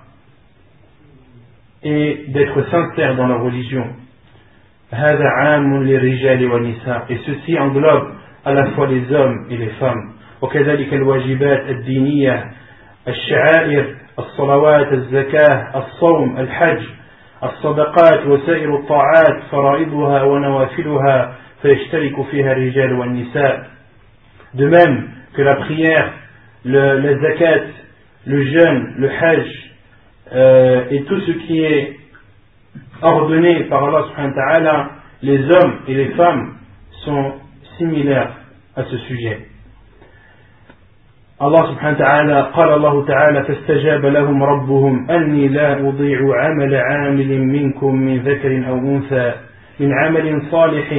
et d'être sincères dans leur religion. Et ceci englobe à la fois les hommes et les femmes. وكذلك الواجبات الدينية الشعائر الصلوات الزكاة الصوم الحج الصدقات وسائر الطاعات فرائضها ونوافلها فيشترك فيها الرجال والنساء De même que la prière, le, le zakat, le jeûne, le hajj euh, et tout ce qui est ordonné par Allah subhanahu wa ta'ala, les hommes et les femmes sont similaires à ce sujet. الله سبحانه وتعالى قال الله تعالى فاستجاب لهم ربهم أني لا أضيع عمل عامل منكم من ذكر أو أنثى من عمل صالح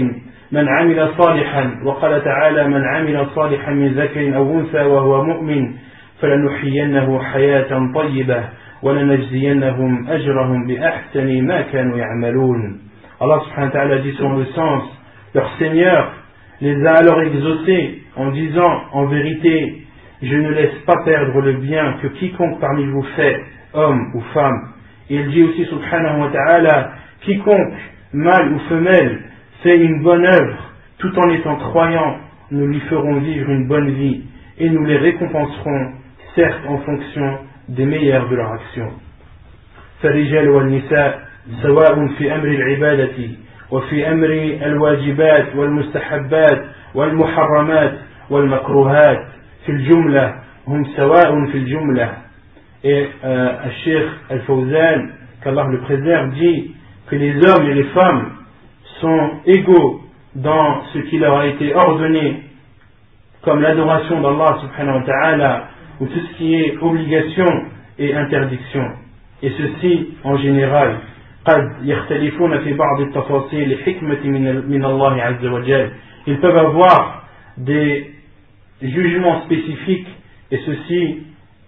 من عمل صالحا وقال تعالى من عمل صالحا من ذكر أو أنثى وهو مؤمن فلنحيينه حياة طيبة ولنجزينهم أجرهم بأحسن ما كانوا يعملون. Allah subhanahu wa ta'ala dit le sens, leur Seigneur les a alors exaucés en disant en vérité je ne laisse pas perdre le bien que quiconque parmi vous fait, homme ou femme. Et il dit aussi, subhanahu wa ta'ala, quiconque, mâle ou femelle, fait une bonne œuvre, tout en étant croyant, nous lui ferons vivre une bonne vie, et nous les récompenserons, certes en fonction des meilleurs de leur action. فالرجال والنساء سواء في أمر العبادة وفي أمر الواجبات والمستحبات والمحرمات والمكروهات في الجملة هم سواء في الجملة et euh, Cheikh Al-Fawzan qu'Allah le préserve dit que les hommes et les femmes sont égaux dans ce qui leur a été ordonné comme l'adoration d'Allah subhanahu wa ta'ala ou tout ce qui est obligation et interdiction et ceci en général قد يختلفون في بعض التفاصيل لحكمة من الله عز وجل ils peuvent avoir des jugements spécifiques et ceci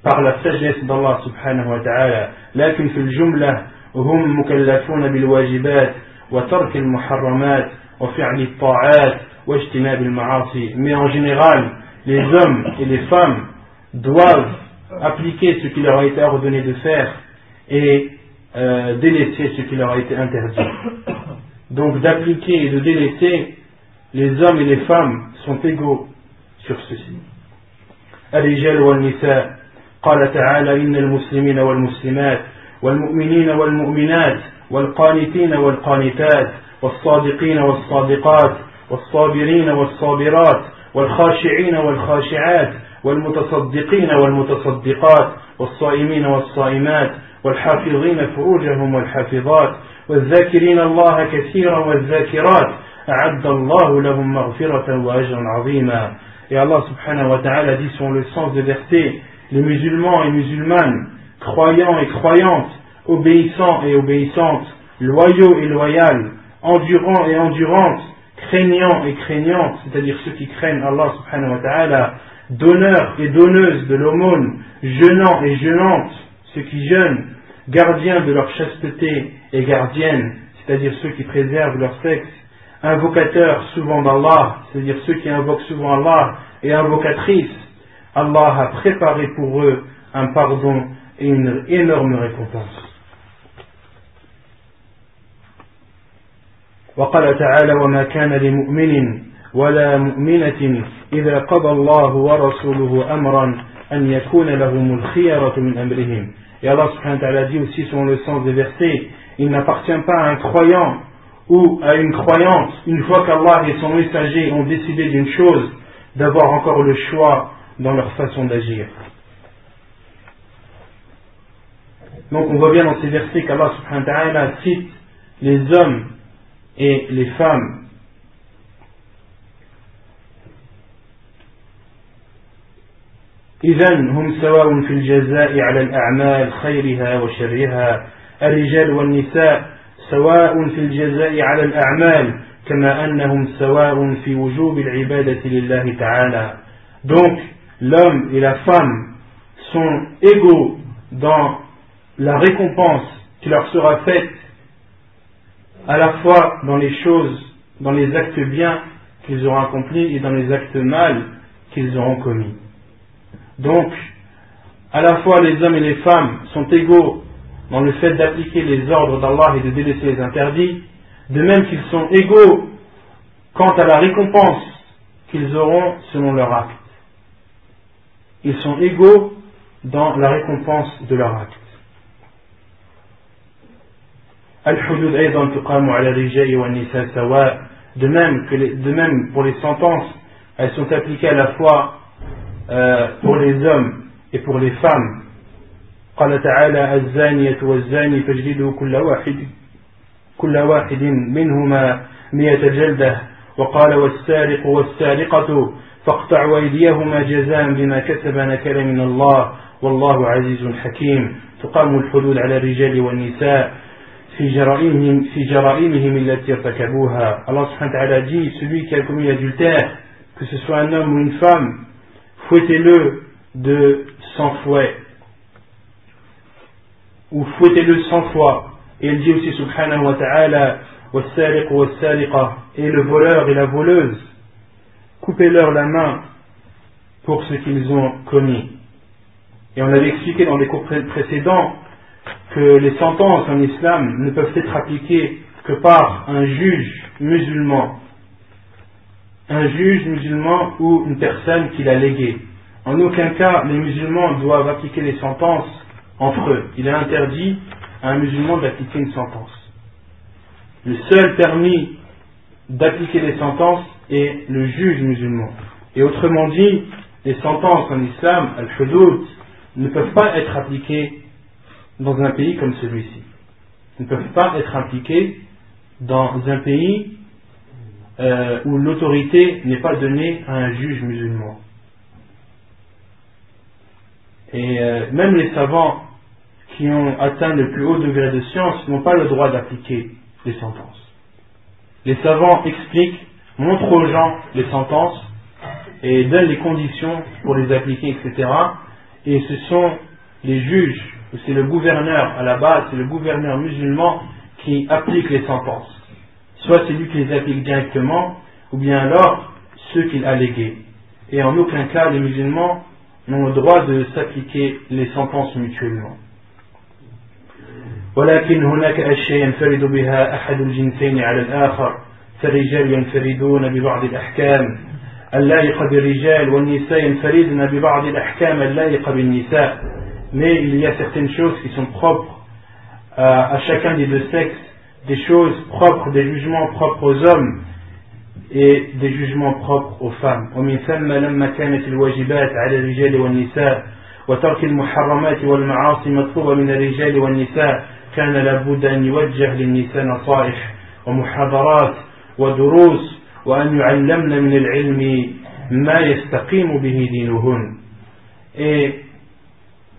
par la sagesse d'Allah subhanahu wa ta'ala لكن في الجملة هم مكلفون بالواجبات وترك المحرمات وفعل الطاعات واجتناب المعاصي mais en général les hommes et les femmes doivent appliquer ce qui leur a été ordonné de faire et euh, délaisser ce qui leur a été interdit. Donc d'appliquer et de délaisser, les hommes et les femmes sont égaux sur ceci. الرجال والنساء قال تعالى إن المسلمين والمسلمات والمؤمنين والمؤمنات والقانتين والقانتات والصادقين والصادقات والصابرين والصابرات والخاشعين والخاشعات والمتصدقين والمتصدقات والصائمين والصائمات والحافظين فروجهم والحافظات والذاكرين الله كثيرا والذاكرات أعد الله لهم مغفرة وأجرا عظيما Et Allah subhanahu wa ta'ala dit sur le sens de verset, les musulmans et musulmanes, croyants et croyantes, obéissants et obéissantes, loyaux et loyales, endurants et endurantes, craignants et craignantes, c'est-à-dire ceux qui craignent Allah subhanahu wa ta'ala, donneurs et donneuses de l'aumône, jeûnants et jeûnantes, ceux qui jeûnent, gardiens de leur chasteté et gardiennes, c'est-à-dire ceux qui préservent leur sexe, invocateurs souvent d'Allah, c'est-à-dire ceux qui invoquent souvent Allah, et invocatrices, Allah a préparé pour eux un pardon et une énorme récompense. وقال تعالى وما كان لمؤمن ولا مؤمنة إذا قضى الله ورسوله أمرا أن يكون لهم الخيرة من أمرهم Et Allah subhanahu wa ta'ala dit aussi selon le sens des versets, il n'appartient pas à un croyant ou à une croyante, une fois qu'Allah et son messager ont décidé d'une chose, d'avoir encore le choix dans leur façon d'agir. Donc on voit bien dans ces versets qu'Allah subhanahu wa ta'ala cite les hommes et les femmes إذا هم سواء في الجزاء على الأعمال خيرها وشرها الرجال والنساء سواء في الجزاء على الأعمال كما أنهم سواء في وجوب العبادة لله تعالى donc l'homme et la femme sont égaux dans la récompense qui leur sera faite à la fois dans les choses, dans les actes bien qu'ils auront accomplis et dans les actes mal qu'ils auront commis. Donc, à la fois les hommes et les femmes sont égaux dans le fait d'appliquer les ordres d'Allah et de délaisser les interdits, de même qu'ils sont égaux quant à la récompense qu'ils auront selon leur acte. Ils sont égaux dans la récompense de leur acte. de même que de même pour les sentences elles sont appliquées à la fois euh, pour les hommes et pour les femmes. قال تعالى الزانية والزاني فاجلدوا كل واحد كل واحد منهما مئة جلدة. وقال والسارق والسارقة فاقطعوا أيديهما جزاء بما كسب نكلا من الله والله عزيز حكيم. تقام الحدود على الرجال والنساء في جرائمهم في جرائمهم التي ارتكبوها. الله سبحانه وتعالى dit celui qui a commis l'adultère que ce soit un homme ou une femme fouettez-le de cent fouets, ou fouettez-le cent fois. Et il dit aussi, subhanahu wa ta'ala, et le voleur et la voleuse, coupez-leur la main pour ce qu'ils ont commis. Et on avait expliqué dans les cours précédents que les sentences en islam ne peuvent être appliquées que par un juge musulman un juge musulman ou une personne qui l'a légué. En aucun cas, les musulmans doivent appliquer les sentences entre eux. Il est interdit à un musulman d'appliquer une sentence. Le seul permis d'appliquer les sentences est le juge musulman. Et autrement dit, les sentences en islam, al-hudud, ne peuvent pas être appliquées dans un pays comme celui-ci. Ne peuvent pas être appliquées dans un pays euh, où l'autorité n'est pas donnée à un juge musulman. Et euh, même les savants qui ont atteint le plus haut degré de science n'ont pas le droit d'appliquer les sentences. Les savants expliquent, montrent aux gens les sentences et donnent les conditions pour les appliquer, etc. Et ce sont les juges, c'est le gouverneur à la base, c'est le gouverneur musulman qui applique les sentences. Soit c'est lui qui les applique directement, ou bien alors ceux qu'il a légués. Et en aucun cas les musulmans n'ont le droit de s'appliquer les sentences mutuellement. ولكن هناك أشياء ينفرد بها أحد الجنسين على الآخر فالرجال ينفردون ببعض الأحكام. اللائقة بالرجال والنساء ينفردن ببعض الأحكام اللائقة بالنساء. Mais il y a certaines choses qui sont propres à, à chacun des deux sexes des choses propres des jugements propres aux hommes et des jugements propres aux femmes. ومن ثم لما كانت الواجبات على الرجال والنساء وترك المحرمات والمعاصي مطلوبة من الرجال والنساء كان لابد أن يوجه للنساء نصائح ومحاضرات ودروس وأن يعلمن من العلم ما يستقيم به دينهن Et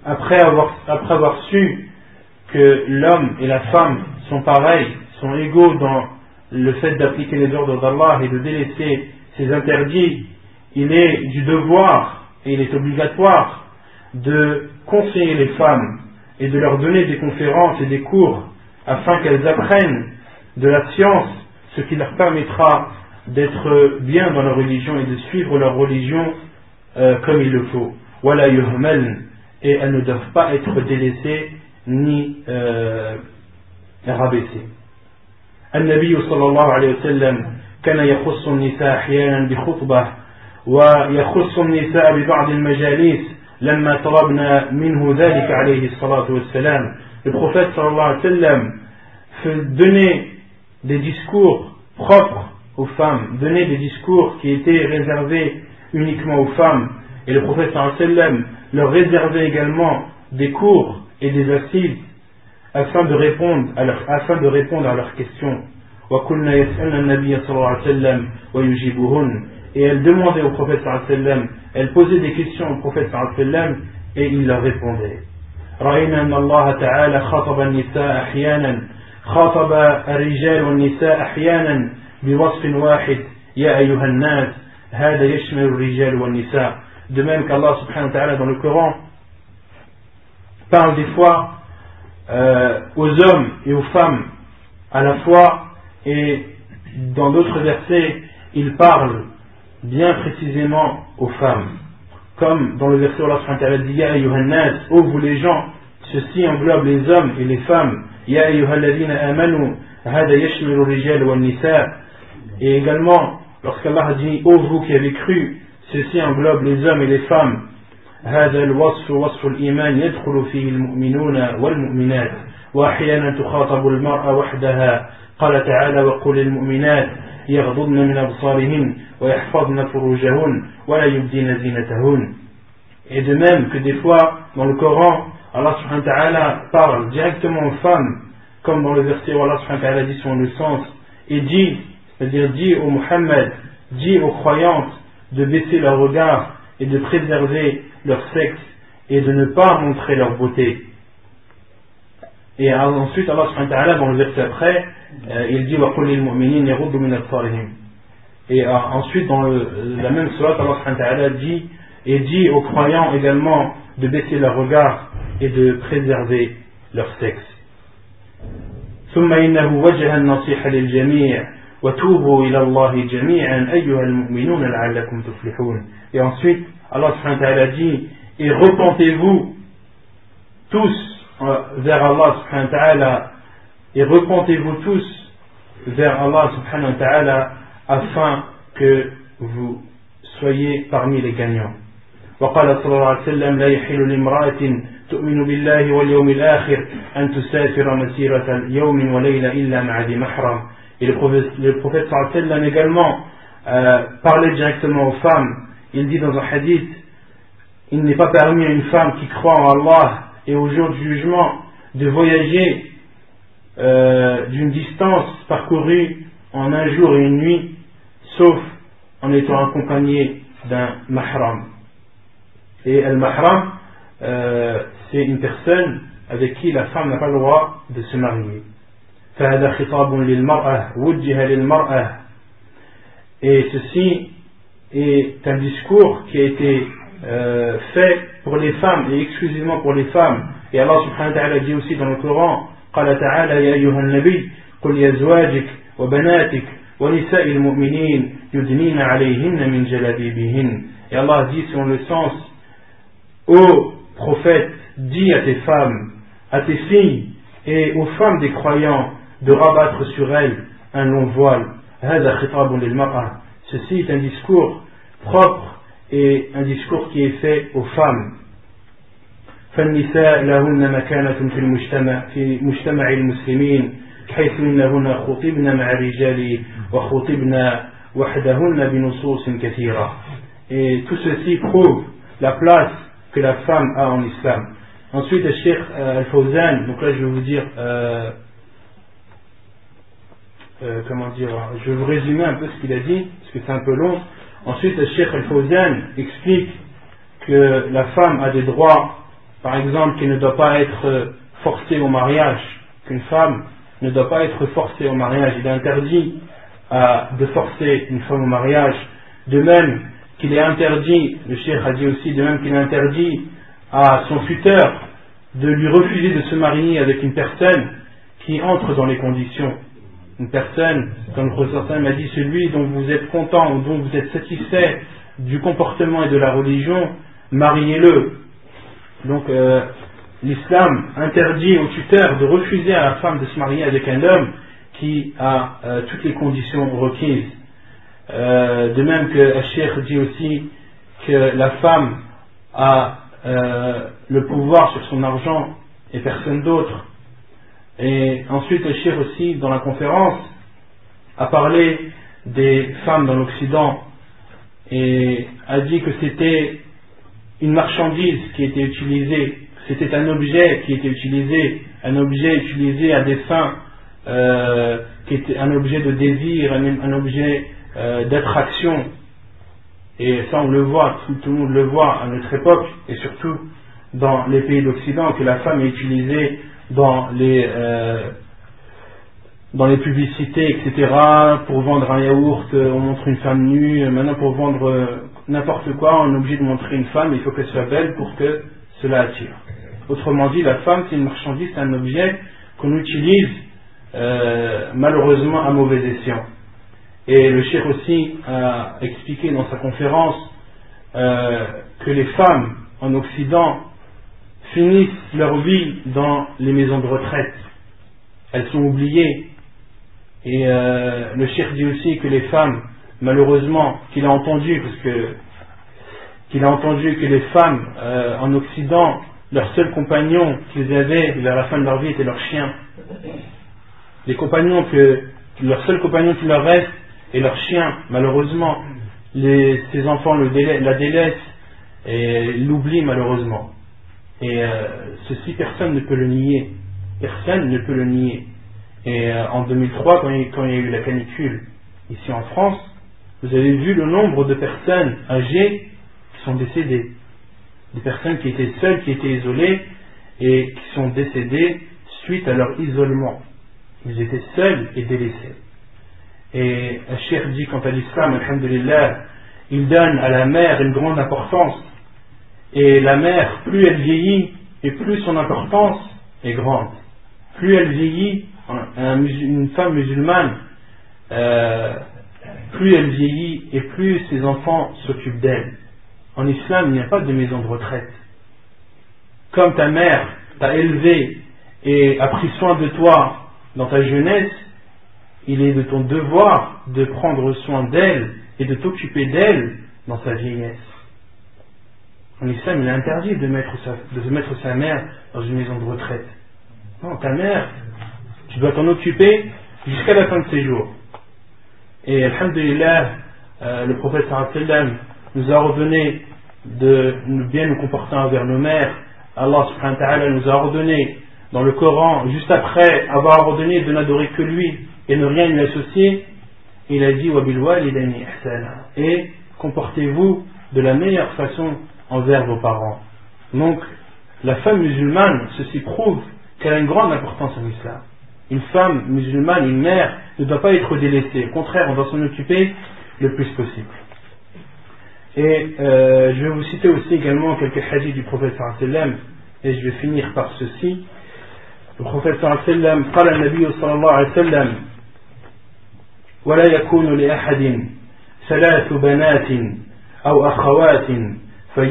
après avoir, après avoir su que l'homme et la femme sont pareils, sont égaux dans le fait d'appliquer les ordres d'Allah et de délaisser ses interdits, il est du devoir et il est obligatoire de conseiller les femmes et de leur donner des conférences et des cours afin qu'elles apprennent de la science ce qui leur permettra d'être bien dans leur religion et de suivre leur religion euh, comme il le faut. Voilà et elles ne doivent pas être délaissées ni euh, rabaissées. النبي صلى الله عليه وسلم كان يخص النساء أحيانا بخطبة ويخص النساء ببعض المجالس لما طلبنا منه ذلك عليه الصلاة والسلام le prophète sallallahu alayhi wa sallam donnait des discours propres aux femmes, donnait des discours qui étaient réservés uniquement aux femmes. Et le prophète sallallahu alayhi wa sallam leur réservait également des cours et des assises afin de répondre à, leur, afin de répondre à leurs questions. Et elle demandait au prophète sallallahu alayhi wa sallam, elle posait des questions au prophète sallallahu alayhi wa sallam et il leur répondait. رأينا أن الله تعالى خاطب النساء أحيانا خاطب الرجال والنساء أحيانا بوصف واحد يا أيها الناس هذا يشمل الرجال والنساء De même qu'Allah subhanahu wa ta'ala dans le Coran parle des fois euh, aux hommes et aux femmes à la fois et dans d'autres versets il parle bien précisément aux femmes comme dans le verset où Allah subhanahu wa ta'ala dit Ya ayyuhannas, ô vous les gens ceci englobe les hommes et les femmes Ya ayyuhalladhina amanu hada yashmilu rijal wal nisa et également lorsqu'Allah dit ô vous qui avez cru ceci englobe les hommes et les femmes هذا الوصف وصف الإيمان يدخل فيه المؤمنون والمؤمنات وأحيانا تخاطب المرأة وحدها قال تعالى وقل للمؤمنات يغضضن من أبصارهن ويحفظن فروجهن ولا يبدين زينتهن Et de même que des fois, dans le Coran, Allah subhanahu wa ta'ala parle directement aux femmes, comme dans le verset où Allah subhanahu wa ta'ala dit son le sens, et dit, c'est-à-dire dit au Muhammad, dit aux croyantes de baisser leur regard et de préserver leur sexe et de ne pas montrer leur beauté. Et ensuite, Allah subhanahu wa ta'ala, dans le verset après, euh, il dit Et euh, ensuite, dans le, la même surat, Allah subhanahu wa ta'ala dit et dit aux croyants également de baisser leur regard et de préserver leur sexe. ثم إنه وجه النصيحة للجميع وتوبوا إلى الله جميعا أيها المؤمنون لعلكم تفلحون Et ensuite, Allah subhanahu wa ta'ala dit et repentez-vous tous euh, vers Allah subhanahu wa ta'ala et repentez-vous tous vers Allah subhanahu wa ta'ala afin que vous soyez parmi les gagnants. وقال صلى الله عليه وسلم لا يحل لامرأة تؤمن بالله واليوم الآخر أن تسافر مسيرة يوم وليلة إلا مع ذي محرم Et le prophète, le prophète sallam également euh, parlait directement aux femmes. Il dit dans un hadith, il n'est pas permis à une femme qui croit en Allah et au jour du jugement de voyager euh, d'une distance parcourue en un jour et une nuit, sauf en étant accompagné d'un mahram. Et le mahram, euh, c'est une personne avec qui la femme n'a pas le droit de se marier. Et ceci est un discours qui a été euh, fait pour les femmes et exclusivement pour les femmes et Allah subhanahu wa ta'ala dit aussi dans le Coran قال تعالى يا أيها النبي قل لأزواجك وبناتك ونساء المؤمنين يدنين عليهن من جلابيبهن et Allah dit selon le sens ô prophète dis à tes femmes à tes filles et aux femmes des croyants de rabattre sur elles un long voile. Ceci est un discours propre et un discours qui est fait aux femmes. فالنساء لهن مكانة في المجتمع في مجتمع المسلمين حيث إنهن خطبن مع الرجال وخطبن وحدهن بنصوص كثيرة. Et tout ceci prouve la place que la femme a en islam. Ensuite, le Cheikh euh, Al-Fawzan, donc là je vais vous dire euh, euh, comment dire, je vais vous résumer un peu ce qu'il a dit, parce que c'est un peu long. Ensuite, le Cheikh Al-Fawzan explique que la femme a des droits, par exemple, qu'elle ne doit pas être forcée au mariage, qu'une femme ne doit pas être forcée au mariage. Il est interdit de forcer une femme au mariage. De même qu'il est interdit, le Cheikh a dit aussi, de même qu'il est interdit à son tuteur de lui refuser de se marier avec une personne qui entre dans les conditions une personne, comme professeur m'a dit, celui dont vous êtes content ou dont vous êtes satisfait du comportement et de la religion, mariez-le. Donc euh, l'islam interdit au tuteur de refuser à la femme de se marier avec un homme qui a euh, toutes les conditions requises. Euh, de même que Cheikh dit aussi que la femme a le pouvoir sur son argent et personne d'autre. Et ensuite, le Cheikh aussi, dans la conférence, a parlé des femmes dans l'Occident et a dit que c'était une marchandise qui était utilisée, c'était un objet qui était utilisé, un objet utilisé à des fins, euh, qui était un objet de désir, un, objet euh, d'attraction. Et ça, on le voit, tout, tout, le monde le voit à notre époque, et surtout dans les pays d'Occident, que la femme est utilisée dans les, euh, dans les publicités, etc., pour vendre un yaourt, euh, on montre une femme nue, maintenant pour vendre euh, n'importe quoi, on est obligé de montrer une femme, il faut qu'elle soit belle pour que cela attire. Autrement dit, la femme, c'est une marchandise, c'est un objet qu'on utilise malheureusement à mauvais escient. Et le chef aussi a expliqué dans sa conférence que les femmes en Occident finissent leur vie dans les maisons de retraite. Elles sont oubliées. Et euh, le chef dit aussi que les femmes, malheureusement, qu'il a entendu, parce que qu'il a entendu que les femmes euh, en Occident, leur seul compagnon qu'ils avaient vers la fin de leur vie était leur chien. Les compagnons que leur seul compagnon qui leur reste est leur chien. Malheureusement, les, ces enfants la délaissent et l'oublient malheureusement. Et euh, ceci, personne ne peut le nier. Personne ne peut le nier. Et euh, en 2003, quand il, y a eu la canicule ici en France, vous avez vu le nombre de personnes âgées qui sont décédées. Des personnes qui étaient seules, qui étaient isolées et qui sont décédées suite à leur isolement. Ils étaient seuls et délaissés. Et Cheikh dit quant à l'islam, alhamdulillah, il donne à la mère une grande importance et la mère, plus elle vieillit, et plus son importance est grande. Plus elle vieillit, une femme musulmane, euh, plus elle vieillit et plus ses enfants s'occupent d'elle. En islam, il n'y a pas de maison de retraite. Comme ta mère t'a élevé et a pris soin de toi dans ta jeunesse, il est de ton devoir de prendre soin d'elle et de t'occuper d'elle dans sa vieillesse. En islam, il est interdit de mettre, sa, de mettre sa mère dans une maison de retraite. Non, ta mère, tu dois t'en occuper jusqu'à la fin de ses jours. Et Alhamdulillah, euh, le prophète sallam nous a ordonné de bien nous comporter envers nos mères. Allah subhanahu wa ta'ala nous a ordonné dans le Coran, juste après avoir ordonné de n'adorer que lui et ne rien lui associer, il a dit Et comportez-vous de la meilleure façon envers vos parents. Donc, la femme musulmane, ceci prouve qu'elle a une grande importance en islam. Une femme musulmane, une mère, ne doit pas être délaissée. Au contraire, on doit s'en occuper le plus possible. Et euh, je vais vous citer aussi également quelques hadiths du prophète sallam et je vais finir par ceci. Le prophète sallam قال النبي صلى الله عليه وسلم ولا يكون لأحد ثلاث بنات أو أخوات le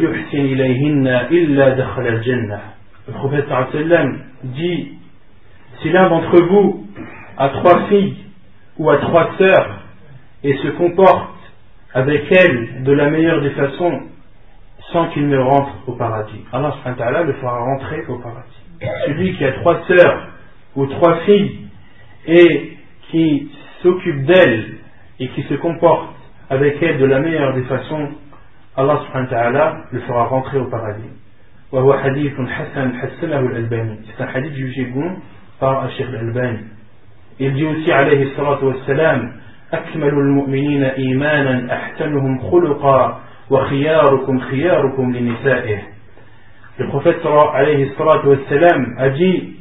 prophète dit Si l'un d'entre vous a trois filles ou a trois sœurs et se comporte avec elles de la meilleure des façons, sans qu'il ne rentre au paradis. Allah le fera rentrer au paradis. Celui qui a trois sœurs ou trois filles et qui s'occupe d'elles et qui se comporte avec elles de la meilleure des façons, Allah le fera rentrer au paradis. C'est un hadith jugé bon par Sheikh al-Albani. Il dit aussi alayhi salatu wassalam أكمل المؤمنين إيمانا أحسنهم خلقا وخياركم خياركم لنسائه Le prophète alayhi salatu wassalam a dit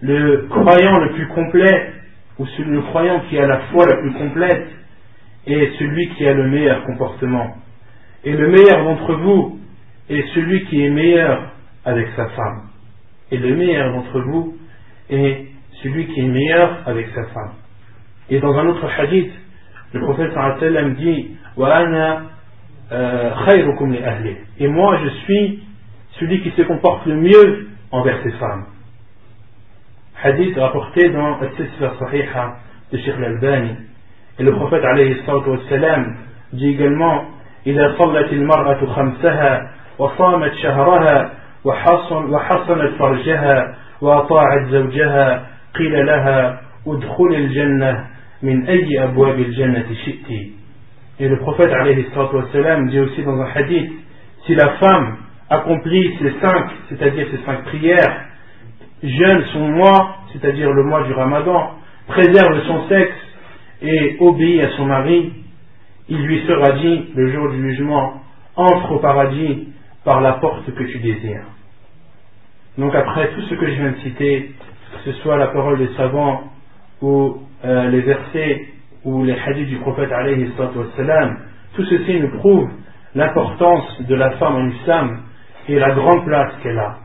le croyant le plus complet ou le croyant qui a la foi la plus complète est celui qui a le meilleur comportement. et le meilleur d'entre vous est celui qui est meilleur avec sa femme. Et le meilleur d'entre vous est celui qui est meilleur avec sa femme. Et dans un autre hadith, le prophète sallam dit euh, Et moi, je suis celui qui se comporte le mieux envers ses femmes. Hadith rapporté dans la Sisra Sahiha de Sheikh al-Albani. Et le prophète sallam dit également إذا صلت المرأة خمسها وصامت شهرها وحصنت فرجها وأطاعت زوجها قيل لها ادخل الجنة min ayyi abwabil jannati shi'ti. Et le prophète alayhi sallam dit aussi dans un hadith, si la femme accomplit ces cinq, c'est-à-dire ces cinq prières, jeûne son mois, c'est-à-dire le mois du ramadan, préserve son sexe et obéit à son mari, il lui sera dit le jour du jugement, entre au paradis par la porte que tu désires. Donc après tout ce que je viens de citer, que ce soit la parole des savants ou euh, les versets ou les hadiths du prophète alayhi tout ceci nous prouve l'importance de la femme en islam et la grande place qu'elle a.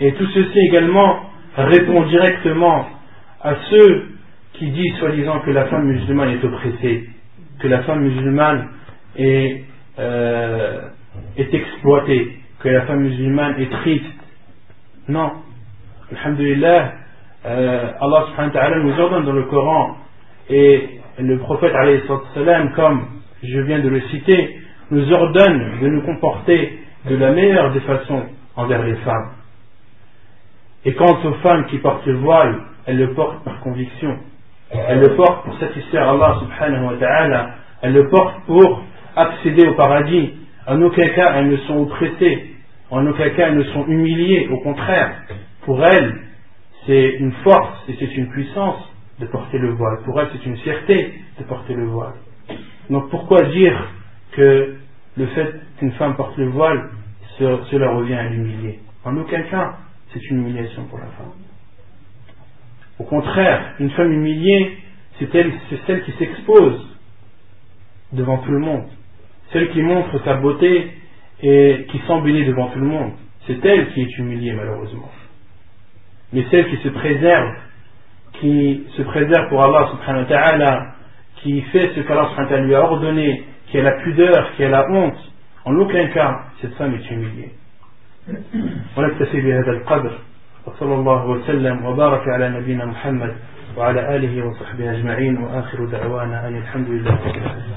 Et tout ceci également répond directement à ceux qui disent soi-disant que la femme musulmane est oppressée, que la femme musulmane est, euh, est exploitée, que la femme musulmane est triste. Non. Alhamdulillah, euh, Allah subhanahu wa ta'ala nous ordonne dans le Coran et le prophète comme je viens de le citer, nous ordonne de nous comporter de la meilleure des façons envers les femmes. Et quant aux femmes qui portent le voile, elles le portent par conviction. Elles le portent pour satisfaire Allah subhanahu wa ta'ala. Elles le portent pour accéder au paradis. En aucun cas elles ne sont oppressées. En aucun cas elles ne sont humiliées. Au contraire, pour elles, c'est une force et c'est une puissance de porter le voile. Pour elle, c'est une fierté de porter le voile. Donc pourquoi dire que le fait qu'une femme porte le voile, cela revient à l'humilier? En aucun cas, c'est une humiliation pour la femme. Au contraire, une femme humiliée, c'est celle qui s'expose devant tout le monde. Celle qui montre sa beauté et qui s'embellit devant tout le monde. C'est elle qui est humiliée malheureusement mais celle qui se préserve, qui se préserve pour Allah subhanahu wa ta'ala, qui fait ce qu'Allah subhanahu wa ta'ala lui a ordonné, qui a la pudeur, qui a la honte, en aucun cas cette femme est humiliée. وصلى الله وسلم وبارك على نبينا محمد وعلى آله وصحبه أجمعين وآخر دعوانا أن الحمد لله رب العالمين.